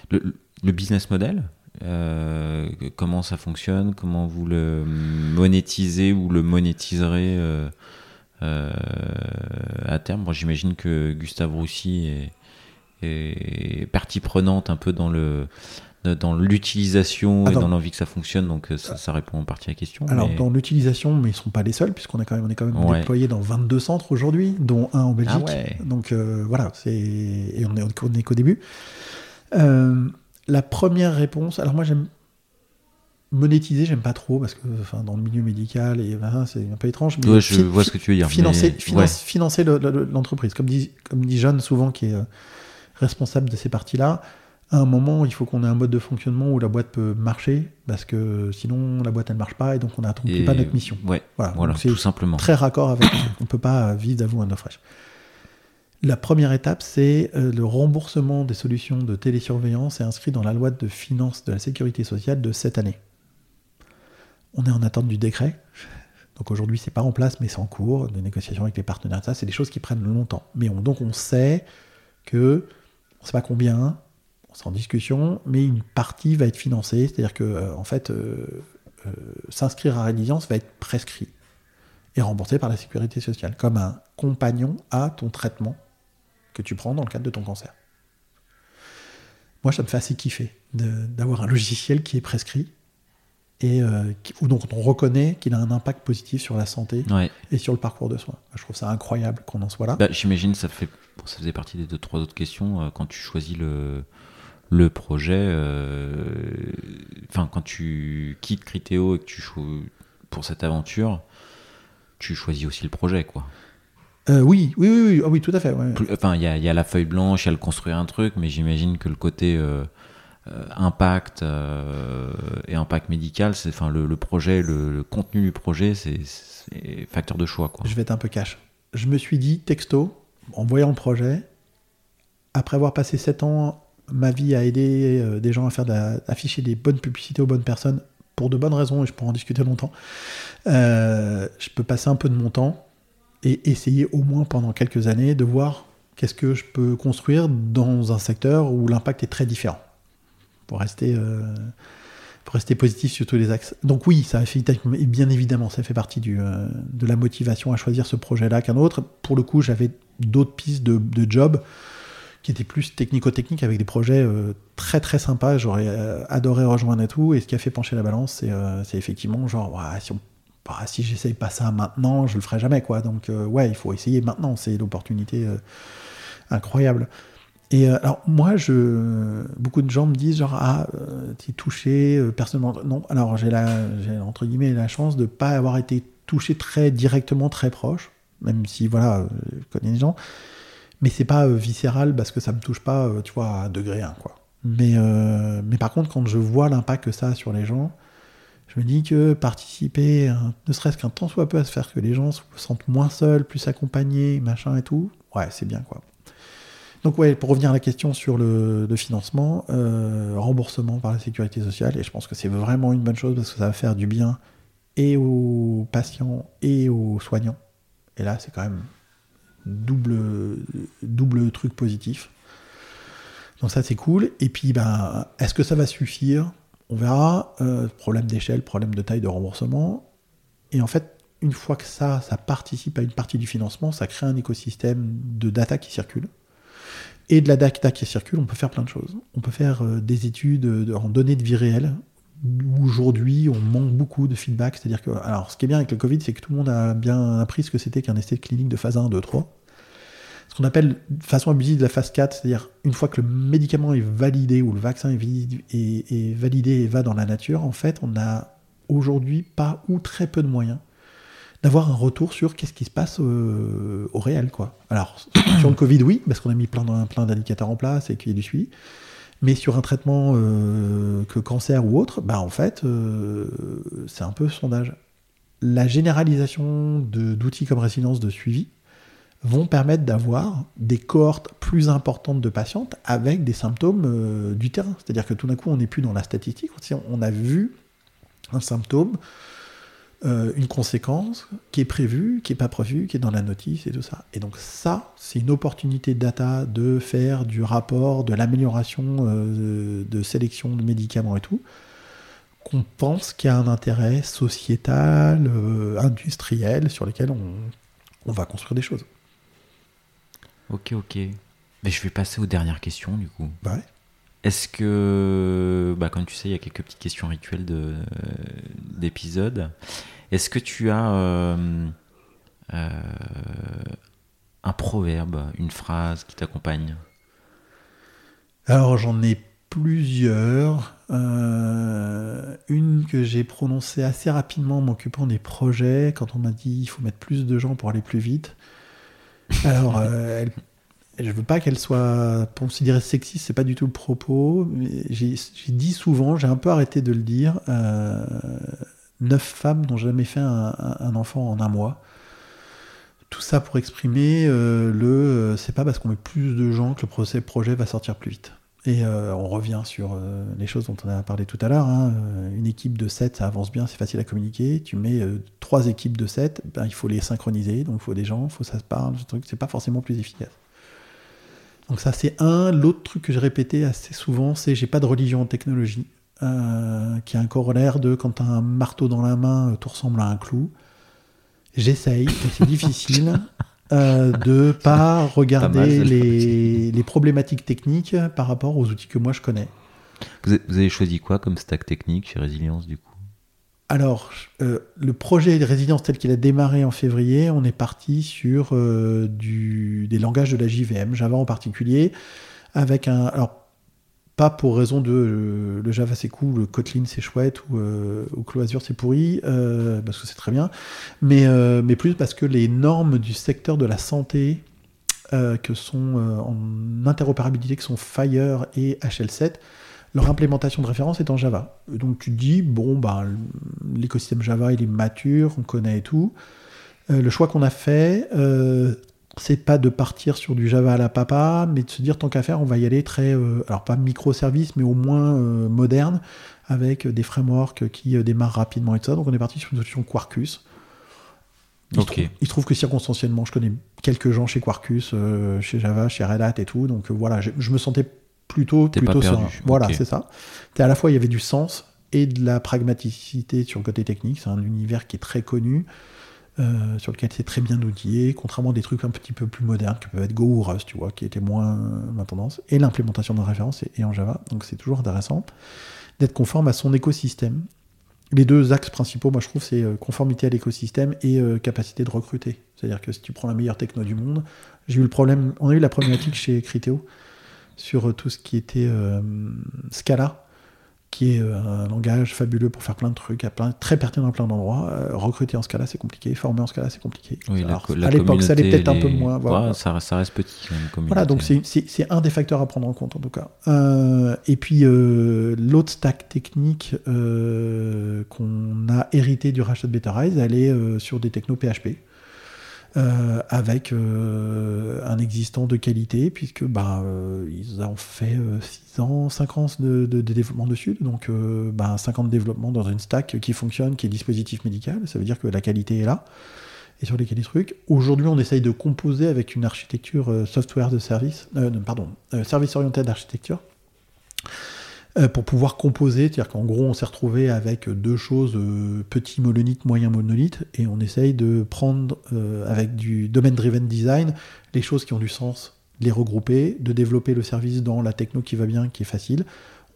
le, business model, euh, comment ça fonctionne Comment vous le monétisez ou le monétiserez à terme j'imagine que Gustave Roussy est partie prenante un peu dans le dans l'utilisation et Attends. dans l'envie que ça fonctionne, donc euh, ça, ça répond en partie à la question. Alors mais- dans l'utilisation, mais ils ne sont pas les seuls, puisqu'on est quand même, on est quand même Ouais. déployé dans 22 centres aujourd'hui, dont un en Belgique. Ah ouais. Donc euh, voilà, c'est et on est, on est qu'au début. Euh, la première réponse, alors moi j'aime monétiser, j'aime pas trop parce que enfin, dans le milieu médical et voilà, c'est un peu étrange. mais Ouais, je vois ce que tu veux dire. Financer, mais- finance- financer le- le- l'entreprise, comme dit, comme dit John souvent qui est euh, responsable de ces parties-là. À un moment, il faut qu'on ait un mode de fonctionnement où la boîte peut marcher, parce que sinon la boîte elle marche pas et donc on n'accomplit pas notre mission. Ouais, Voilà, voilà, c'est tout simplement. très raccord avec. on peut pas vivre d'avou à fraîche. La première étape, c'est euh, le remboursement des solutions de télésurveillance est inscrit dans la loi de finances de la sécurité sociale de cette année. On est en attente du décret. Donc aujourd'hui, c'est pas en place, mais c'est en cours de négociation avec les partenaires. Ça, c'est des choses qui prennent longtemps. Mais on, donc on sait que, on sait pas combien, c'est en discussion, mais une partie va être financée. C'est-à-dire que, euh, en fait, euh, euh, s'inscrire à Résilience va être prescrit et remboursé par la sécurité sociale, comme un compagnon à ton traitement que tu prends dans le cadre de ton cancer. Moi, ça me fait assez kiffer d'avoir un logiciel qui est prescrit et euh, dont on reconnaît qu'il a un impact positif sur la santé et sur le parcours de soins. Je trouve ça incroyable qu'on en soit là. Bah, J'imagine ça fait ça faisait partie des deux trois autres questions quand tu choisis le le projet. Euh, enfin, quand tu quittes Critéo et que tu pour cette aventure, tu choisis aussi le projet, quoi. Euh, oui, oui, oui, oui, tout à fait. Enfin, il y a, y a, la feuille blanche, il y a le construire un truc, mais j'imagine que le côté euh, euh, impact et impact médical, c'est, enfin, le, projet, le, contenu du projet, c'est, facteur de choix. Quoi. Je vais être un peu cash. Je me suis dit, texto, en voyant le projet, après avoir passé 7 ans, ma vie à aider des gens à faire afficher des bonnes publicités aux bonnes personnes, pour de bonnes raisons, et je pourrais en discuter longtemps, je peux passer un peu de mon temps et essayer au moins pendant quelques années de voir qu'est-ce que je peux construire dans un secteur où l'impact est très différent pour rester, euh, positif sur tous les axes. Donc oui, ça fait bien évidemment, ça fait partie euh, de la motivation à choisir ce projet-là qu'un autre. Pour le coup, j'avais d'autres pistes de job qui étaient plus technico-techniques avec des projets euh, très très sympas. J'aurais adoré rejoindre et tout. Et ce qui a fait pencher la balance, c'est effectivement genre, si on bah, si j'essaye pas ça maintenant, je le ferai jamais, quoi. Donc, euh, ouais, il faut essayer maintenant. C'est l'opportunité euh, incroyable. Et euh, alors, moi, je, beaucoup de gens me disent, genre, ah, es touché personnellement. Non, alors, j'ai, la, entre guillemets, la chance de pas avoir été touché très directement, très proche, même si, voilà, je connais les gens. Mais c'est pas viscéral parce que ça me touche pas, tu vois, à degré 1, quoi. Mais, mais par contre, quand je vois l'impact que ça a sur les gens, je me dis que participer, ne serait-ce qu'un temps soit peu à se faire que les gens se sentent moins seuls, plus accompagnés, machin et tout, ouais, c'est bien quoi. Donc ouais, pour revenir à la question sur le, financement, euh, remboursement par la sécurité sociale, et je pense que c'est vraiment une bonne chose parce que ça va faire du bien et aux patients et aux soignants. Et là, c'est quand même double, double truc positif. Donc ça, c'est cool. Et puis, ben, est-ce que ça va suffire? On verra, euh, problème d'échelle, problème de taille de remboursement. Et en fait, une fois que ça, ça participe à une partie du financement, ça crée un écosystème de data qui circule. Et de la data qui circule, on peut faire plein de choses. On peut faire euh, des études en données de vie réelle. Aujourd'hui, on manque beaucoup de feedback. C'est-à-dire que, alors, ce qui est bien avec le Covid, c'est que tout le monde a bien appris ce que c'était qu'un essai clinique de phase 1, 2, 3 ce qu'on appelle de façon abusive de la phase 4, c'est-à-dire une fois que le médicament est validé ou le vaccin est, validé et va dans la nature, en fait, on n'a aujourd'hui pas ou très peu de moyens d'avoir un retour sur qu'est-ce qui se passe euh, au réel. Quoi. Alors, sur le Covid, oui, parce qu'on a mis plein, plein d'indicateurs en place et qu'il y a du suivi. Mais sur un traitement euh, que cancer ou autre, bah en fait, euh, c'est un peu sondage. La généralisation d'outils comme résilience de suivi, vont permettre d'avoir des cohortes plus importantes de patientes avec des symptômes euh, du terrain. C'est-à-dire que tout d'un coup, on n'est plus dans la statistique, on a vu un symptôme, euh, une conséquence qui est prévue, qui n'est pas prévue, qui est dans la notice et tout ça. Et donc ça, c'est une opportunité de data de faire du rapport, de l'amélioration euh, de sélection de médicaments et tout, qu'on pense qu'il y a un intérêt sociétal, industriel, sur lequel on va construire des choses. Ok, ok. Mais je vais passer aux dernières questions du coup. Bah ouais. Est-ce que, bah, comme tu sais, il y a quelques petites questions rituelles d'épisodes. Est-ce que tu as euh, euh, un proverbe, une phrase qui t'accompagne? Alors j'en ai plusieurs. Euh, une que j'ai prononcée assez rapidement en m'occupant des projets, quand on m'a dit il faut mettre plus de gens pour aller plus vite. Alors, euh, je veux pas qu'elle soit considérée sexiste, c'est pas du tout le propos. J'ai dit souvent, j'ai un peu arrêté de le dire, euh, neuf femmes n'ont jamais fait un, enfant en un mois. Tout ça pour exprimer euh, le. c'est pas parce qu'on met plus de gens que le projet va sortir plus vite. Et euh, on revient sur euh, les choses dont on a parlé tout à l'heure. hein. Euh, Une équipe de 7, ça avance bien, c'est facile à communiquer. Tu mets euh, trois équipes de 7, ben, il faut les synchroniser, donc il faut des gens, il faut que ça se parle, ce truc, c'est pas forcément plus efficace. Donc ça c'est un. L'autre truc que j'ai répété assez souvent, c'est j'ai pas de religion en technologie, euh, qui a un corollaire de quand tu as un marteau dans la main, euh, tout ressemble à un clou. J'essaye, mais c'est difficile. euh, de pas regarder mal, celle-là. les, les problématiques techniques par rapport aux outils que moi je connais. Vous avez, vous avez choisi quoi comme stack technique chez Résilience du coup? Alors, euh, le projet de résilience tel qu'il a démarré en février, on est parti sur euh, des langages de la JVM, Java en particulier, avec un. Alors, pas pour raison de euh, le Java c'est cool, le Kotlin c'est chouette ou, ou Clojure c'est pourri, parce que c'est très bien, mais, mais plus parce que les normes du secteur de la santé que sont en interopérabilité, que sont Fire et HL7, leur implémentation de référence est en Java. Donc tu te dis, bon, bah, l'écosystème Java, il est mature, on connaît et tout. Euh, le choix qu'on a fait, euh, c'est pas de partir sur du Java à la papa, mais de se dire, tant qu'à faire, on va y aller très, euh, alors pas microservice, mais au moins euh, moderne, avec des frameworks qui démarrent rapidement et tout ça. Donc on est parti sur une solution Quarkus. Il, se trouve, il se trouve que circonstanciellement, je connais quelques gens chez Quarkus, euh, chez Java, chez Red Hat et tout. Donc euh, voilà, je, je me sentais plutôt, plutôt serein. Voilà, c'est ça. À la fois, il y avait du sens et de la pragmaticité sur le côté technique. C'est un univers qui est très connu, euh, sur lequel c'est très bien outillé, contrairement à des trucs un petit peu plus modernes, qui peuvent être Go ou Rust, tu vois, qui étaient moins ma tendance. Et l'implémentation de référence est, est en Java. Donc c'est toujours intéressant d'être conforme à son écosystème. Les deux axes principaux, moi je trouve, c'est euh, conformité à l'écosystème et euh, capacité de recruter. C'est-à-dire que si tu prends la meilleure techno du monde, j'ai eu le problème, on a eu la problématique chez Criteo sur euh, tout ce qui était euh, Scala, qui est euh, un langage fabuleux pour faire plein de trucs, à plein, très pertinent à plein d'endroits. Recruter en Scala, c'est compliqué. Former en Scala, c'est compliqué. Oui, la Alors, co- la à l'époque, ça allait peut-être un peu moins. voilà. Ouais, ça, ça reste petit quand même. Voilà, donc c'est- un des facteurs à prendre en compte en tout cas. Euh, et puis euh, l'autre stack technique euh, qu'on a hérité du rachat de Betterize, elle est sur des technos PHP. Euh, avec euh, un existant de qualité, puisque bah, euh, ils ont fait 6 ans, 5 ans de, développement dessus, donc euh, bah, 5 ans de développement dans une stack qui fonctionne, qui est dispositif médical, ça veut dire que la qualité est là et sur lesquels les trucs. Aujourd'hui, on essaye de composer avec une architecture software de service, pardon, service orienté d'architecture, pour pouvoir composer. C'est-à-dire qu'en gros, on s'est retrouvé avec deux choses, euh, petit monolithe, moyen monolithe, et on essaye de prendre euh, avec du domain-driven design les choses qui ont du sens, les regrouper, de développer le service dans la techno qui va bien, qui est facile.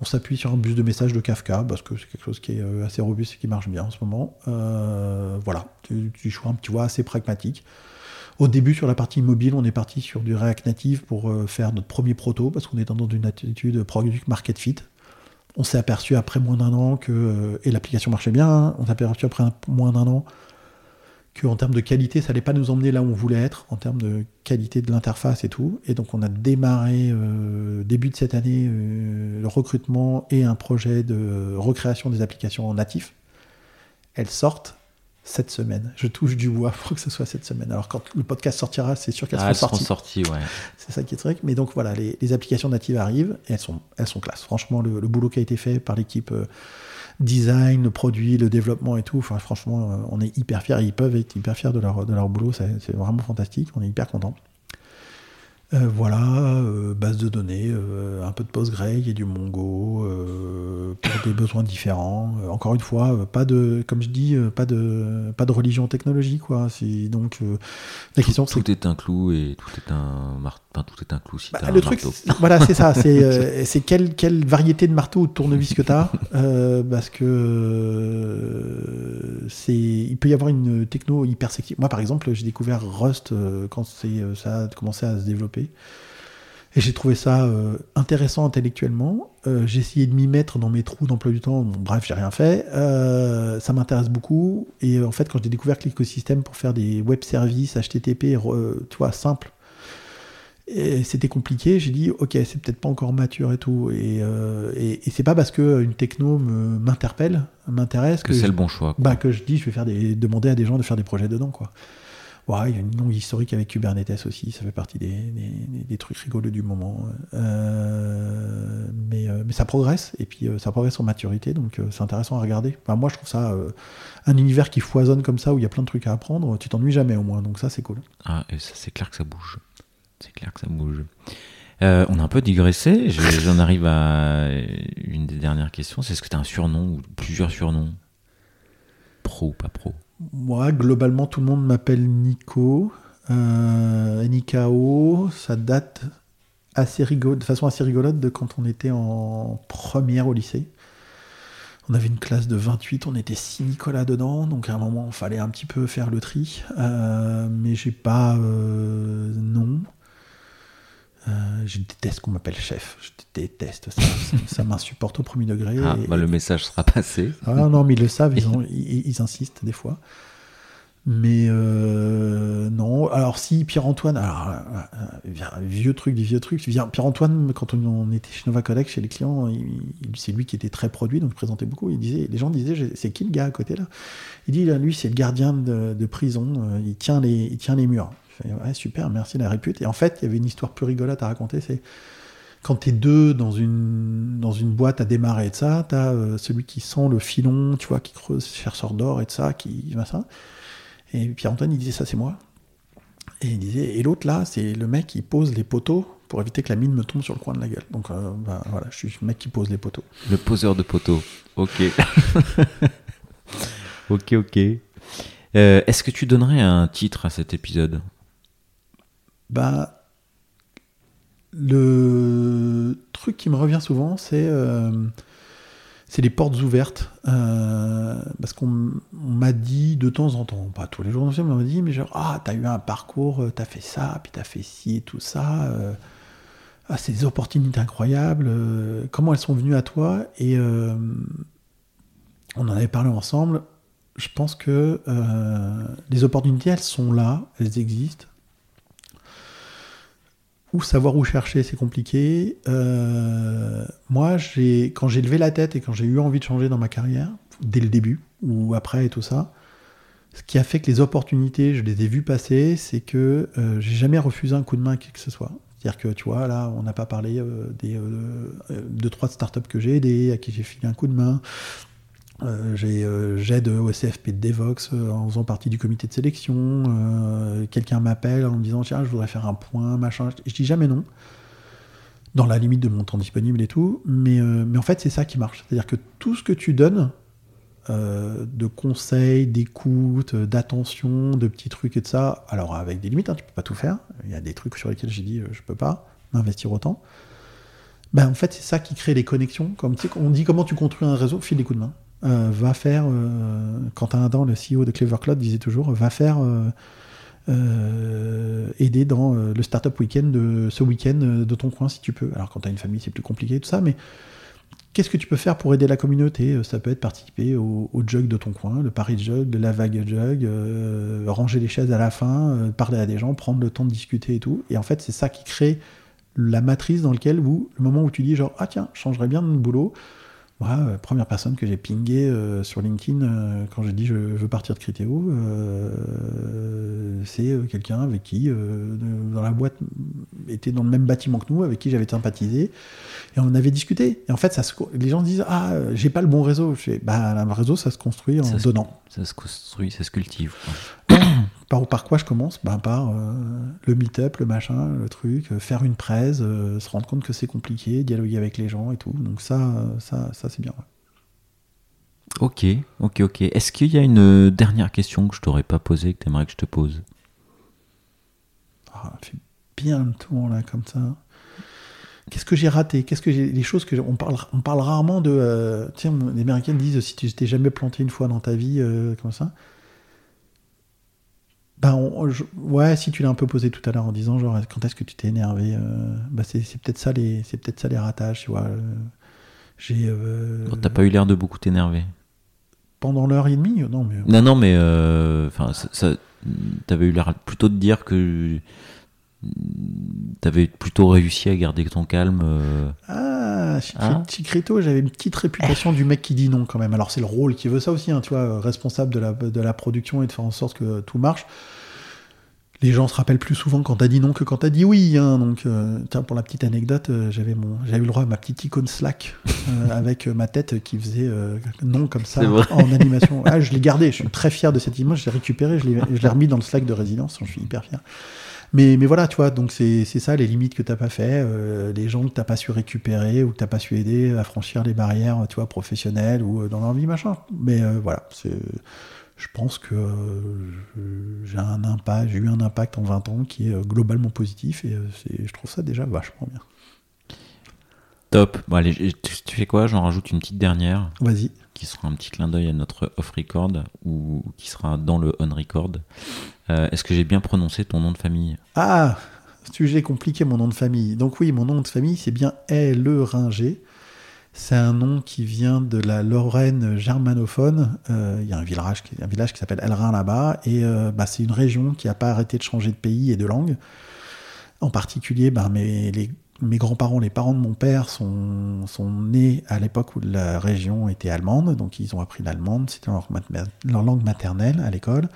On s'appuie sur un bus de messages de Kafka parce que c'est quelque chose qui est euh, assez robuste et qui marche bien en ce moment. Euh, voilà, tu choix, tu vois, assez pragmatique. Au début, sur la partie mobile, on est parti sur du React Native pour euh, faire notre premier proto parce qu'on est dans une attitude product market fit. On s'est aperçu après moins d'un an que, euh, et l'application marchait bien, hein, on s'est aperçu après moins d'un an qu'en termes de qualité, ça n'allait pas nous emmener là où on voulait être, en termes de qualité de l'interface et tout. Et donc on a démarré euh, début de cette année euh, le recrutement et un projet de recréation des applications en. Elles sortent cette semaine. Je touche du bois pour que ce soit cette semaine. Alors quand le podcast sortira, c'est sûr qu'elles Ah, elles seront seront sorties. ouais. C'est ça qui est truc. Mais donc voilà, les, les applications natives arrivent et elles sont, elles sont classe. Franchement, le, le boulot qui a été fait par l'équipe euh, design, le produit, le développement et tout, enfin, franchement, euh, on est hyper fiers. Ils peuvent être hyper fiers de leur, de leur boulot. C'est c'est vraiment fantastique. On est hyper contents. Euh, voilà, euh, base de données, euh, un peu de PostgreSQL et du Mongo pour des besoins différents. Encore une fois, pas de, comme je dis, pas de, pas de religion technologique quoi. Donc la question, c'est Tout est un clou et tout est un mar- tout est un clou si bah, un le truc, voilà, c'est ça. C'est euh, quelle, quelle variété de marteau ou de tournevis que tu as. parce que euh, c'est il peut y avoir une techno hyper sexy. Moi, par exemple, j'ai découvert Rust euh, quand c'est, euh, ça a commencé à se développer. Et j'ai trouvé ça euh, intéressant intellectuellement. Euh, j'ai essayé de m'y mettre dans mes trous d'emploi du temps. Bon, bref, j'ai rien fait. Euh, ça m'intéresse beaucoup. Et euh, en fait, quand j'ai découvert que l'écosystème pour faire des web services HTTP, tu vois, simple, et c'était compliqué. J'ai dit, ok, c'est peut-être pas encore mature et tout. Et, euh, et, et c'est pas parce que une techno me- m'interpelle, m'intéresse Que que, c'est le bon choix. quoi. bah, que je dis, je vais faire des, demander à des gens de faire des projets dedans, quoi. Ouais, il y a une longue historique avec Kubernetes aussi, ça fait partie des, des, des trucs rigolos du moment. Euh, mais, euh, mais ça progresse, et puis euh, ça progresse en maturité, donc c'est intéressant à regarder. Enfin, moi, je trouve ça un univers qui foisonne comme ça, où il y a plein de trucs à apprendre, tu t'ennuies jamais au moins, donc ça, c'est cool. Ah, et ça, c'est clair que ça bouge. C'est clair que ça bouge. on a un peu digressé, j'en arrive à une des dernières questions, c'est est-ce que tu as un surnom ou plusieurs surnoms? Pro ou pas pro? Moi, globalement, tout le monde m'appelle Nico. Euh, Nikao, ça date assez rigolo, de façon assez rigolote de quand on était en première au lycée. On avait une classe de 28, on était 6 Nicolas dedans, donc à un moment, il fallait un petit peu faire le tri. Euh, mais j'ai pas euh, non. Euh, je déteste qu'on m'appelle chef. Je déteste ça. ça, m'insupporte au premier degré. Ah, bah, le message sera passé. Ah non, mais ils le savent, ils, ils, insistent des fois. Mais euh, non. Alors si Pierre-Antoine, alors euh, vieux truc, vieux trucs. Pierre-Antoine, quand on, était chez Nova Collect, chez les clients, c'est lui qui était très produit, donc présentait beaucoup. Il disait, les gens disaient, c'est qui le gars à côté là? Il dit, lui, c'est le gardien de, prison. Il tient les, il tient les murs ouais, super, merci la répute. Et en fait, il y avait une histoire plus rigolote à raconter. C'est quand tu es deux dans une, dans une boîte à démarrer et de ça, tu as euh, celui qui sent le filon, tu vois, qui creuse chercheur d'or et de ça, qui ça. Et Pierre-Antoine, il disait ça, c'est moi. Et il disait, et l'autre là, c'est le mec qui pose les poteaux pour éviter que la mine me tombe sur le coin de la gueule. Donc euh, bah, voilà, je suis le mec qui pose les poteaux. Le poseur de poteaux. Ok. ok, ok. Euh, est-ce que tu donnerais un titre à cet épisode? Bah, le truc qui me revient souvent, c'est euh, les portes ouvertes. Euh, parce qu'on m'a dit de temps en temps, pas tous les jours, mais on m'a dit, mais genre, ah, t'as eu un parcours, euh, t'as fait ça, puis t'as fait ci et tout ça. ah, c'est opportunités incroyables. comment elles sont venues à toi? Et on en avait parlé ensemble. Je pense que les opportunités, elles sont là, elles existent savoir où chercher, c'est compliqué. Euh, moi, j'ai, quand j'ai levé la tête et quand j'ai eu envie de changer dans ma carrière, dès le début ou après et tout ça, ce qui a fait que les opportunités, je les ai vues passer, c'est que euh, j'ai jamais refusé un coup de main à qui que ce soit. C'est-à-dire que, tu vois, là, on n'a pas parlé euh, des deux, trois startups que j'ai aidées, à qui j'ai filé un coup de main. Euh, euh, j'aide au CFP de Devox euh, en faisant partie du comité de sélection. Quelqu'un m'appelle en me disant Tiens, je voudrais faire un point, machin. Je, dis jamais non, dans la limite de mon temps disponible et tout. Mais, mais en fait, c'est ça qui marche. C'est-à-dire que tout ce que tu donnes, de conseils, d'écoute, d'attention, de petits trucs et de ça, alors avec des limites, hein, tu peux pas tout faire. Il y a des trucs sur lesquels j'ai dit Je peux pas m'investir autant. Ben, en fait, c'est ça qui crée les connexions. Comme, on dit comment tu construis un réseau, file des coups de main. Euh, va faire, euh, Quentin Adam, le CEO de Clever Cloud, disait toujours, va faire euh, aider dans le startup week-end de ce week-end de ton coin si tu peux. Alors quand tu as une famille, c'est plus compliqué tout ça, mais qu'est-ce que tu peux faire pour aider la communauté? Ça peut être participer au, jug de ton coin, le Paris Jug, le Lavag Jug, ranger les chaises à la fin, parler à des gens, prendre le temps de discuter et tout. Et en fait, c'est ça qui crée la matrice dans laquelle vous, le moment où tu dis genre ah tiens, je changerais bien de boulot, moi, euh, première personne que j'ai pingé euh, sur LinkedIn euh, quand j'ai dit je veux partir de Criteo, c'est quelqu'un avec qui, dans la boîte, était dans le même bâtiment que nous, avec qui j'avais sympathisé, et on avait discuté. Et en fait, ça les gens disent Ah, j'ai pas le bon réseau. Je fais, bah, le réseau, ça se construit en donnant. ça se construit, ça se cultive. Par, par quoi je commence ben, Par euh, le meet-up, le machin, le truc, euh, faire une presse, euh, se rendre compte que c'est compliqué, dialoguer avec les gens et tout. Donc ça, ça, ça c'est bien. Ok, ok, ok. Est-ce qu'il y a une dernière question que je t'aurais pas posée, que tu aimerais que je te pose? Ah, fait bien le tour là, comme ça. Qu'est-ce que j'ai raté? Qu'est-ce que j'ai les choses que on parle on parle rarement de tiens les Américains disent si tu t'es jamais planté une fois dans ta vie comme ça bah, ouais, si tu l'as un peu posé tout à l'heure en disant genre quand est-ce que tu t'es énervé, euh, bah c'est, peut-être ça les c'est peut-être ça les ratages, tu vois. Euh, j'ai. Euh, t'as pas eu l'air de beaucoup t'énerver. Pendant l'heure et demie, non mais. Non non mais enfin ça, t'avais eu l'air plutôt de dire que t'avais plutôt réussi à garder ton calme. Ah, hein Chicrito, j'avais une petite réputation du mec qui dit non quand même. Alors c'est le rôle qui veut ça aussi, hein, tu vois, responsable de la, de la production et de faire en sorte que tout marche. Les gens se rappellent plus souvent quand t'as dit non que quand t'as dit oui. Hein. donc, euh, tiens, pour la petite anecdote, euh, j'avais mon, j'avais eu le droit à ma petite icône Slack euh, avec ma tête qui faisait non comme ça en animation. Ah, je l'ai gardé. Je suis très fier de cette image. Je l'ai récupéré. Je l'ai, je l'ai remis dans le Slack de résidence. Je suis hyper fier. Mais, mais voilà, tu vois, donc c'est, c'est ça les limites que t'as pas fait, les gens que t'as pas su récupérer ou que t'as pas su aider à franchir les barrières, tu vois, professionnelles ou dans leur vie, machin. Mais voilà, c'est je pense que euh, j'ai un impact, j'ai eu un impact en 20 ans qui est euh, globalement positif et euh, je trouve ça déjà vachement bien. Top. Bon, allez, tu fais quoi? J'en rajoute une petite dernière. Vas-y. Qui sera un petit clin d'œil à notre off-record ou qui sera dans le on-record. Est-ce que j'ai bien prononcé ton nom de famille? Ah Sujet compliqué, mon nom de famille. Donc, oui, mon nom de famille, c'est bien Le Ringer. C'est un nom qui vient de la Lorraine germanophone. Euh, il y a un village, qui s'appelle Elrin là-bas, et euh, bah, c'est une région qui n'a pas arrêté de changer de pays et de langue. En particulier, bah, mes, grands-parents, les parents de mon père, sont, nés à l'époque où la région était allemande, donc ils ont appris l'allemande, c'était leur langue maternelle à l'école.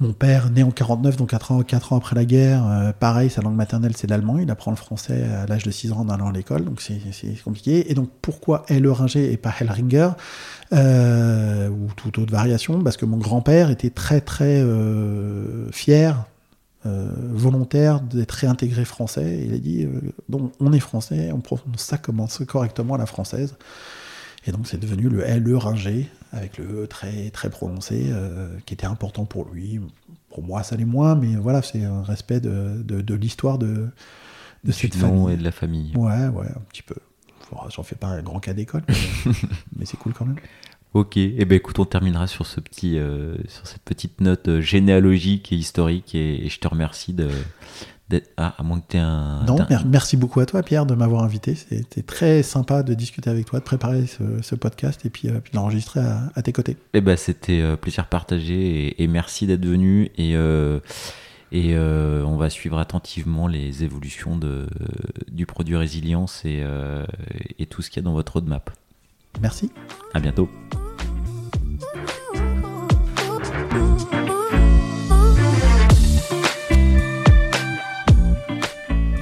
Mon père, né en 49, donc 4 ans, ans après la guerre, euh, pareil, sa langue maternelle c'est l'allemand, il apprend le français à l'âge de 6 ans en allant à l'école, donc c'est compliqué. Et donc pourquoi Helleringer et pas Hellringer euh, ou toute autre variation? Parce que mon grand-père était très très euh, fier, volontaire d'être réintégré français. Il a dit, donc on est français, on prononce ça commence correctement à la française. Et donc c'est devenu le le Ringer, avec le E très, très prononcé, euh, qui était important pour lui. Pour moi, ça l'est moins, mais voilà, c'est un respect de, de, l'histoire de, de cette famille. et de la famille. Ouais, ouais, un petit peu. J'en fais pas un grand cas d'école, mais, c'est cool quand même. Ok, et eh ben écoute, on terminera sur ce petit, euh, sur cette petite note euh, généalogique et historique, et je te remercie de, ah, à moins que tu un. Non, merci beaucoup à toi, Pierre, de m'avoir invité. C'était très sympa de discuter avec toi, de préparer ce, podcast et puis, euh, puis d'enregistrer à, tes côtés. Eh ben, c'était euh, plaisir partagé et, merci d'être venu. Et, euh, et on va suivre attentivement les évolutions de, du produit Résilience et, et tout ce qu'il y a dans votre roadmap. Merci. À bientôt.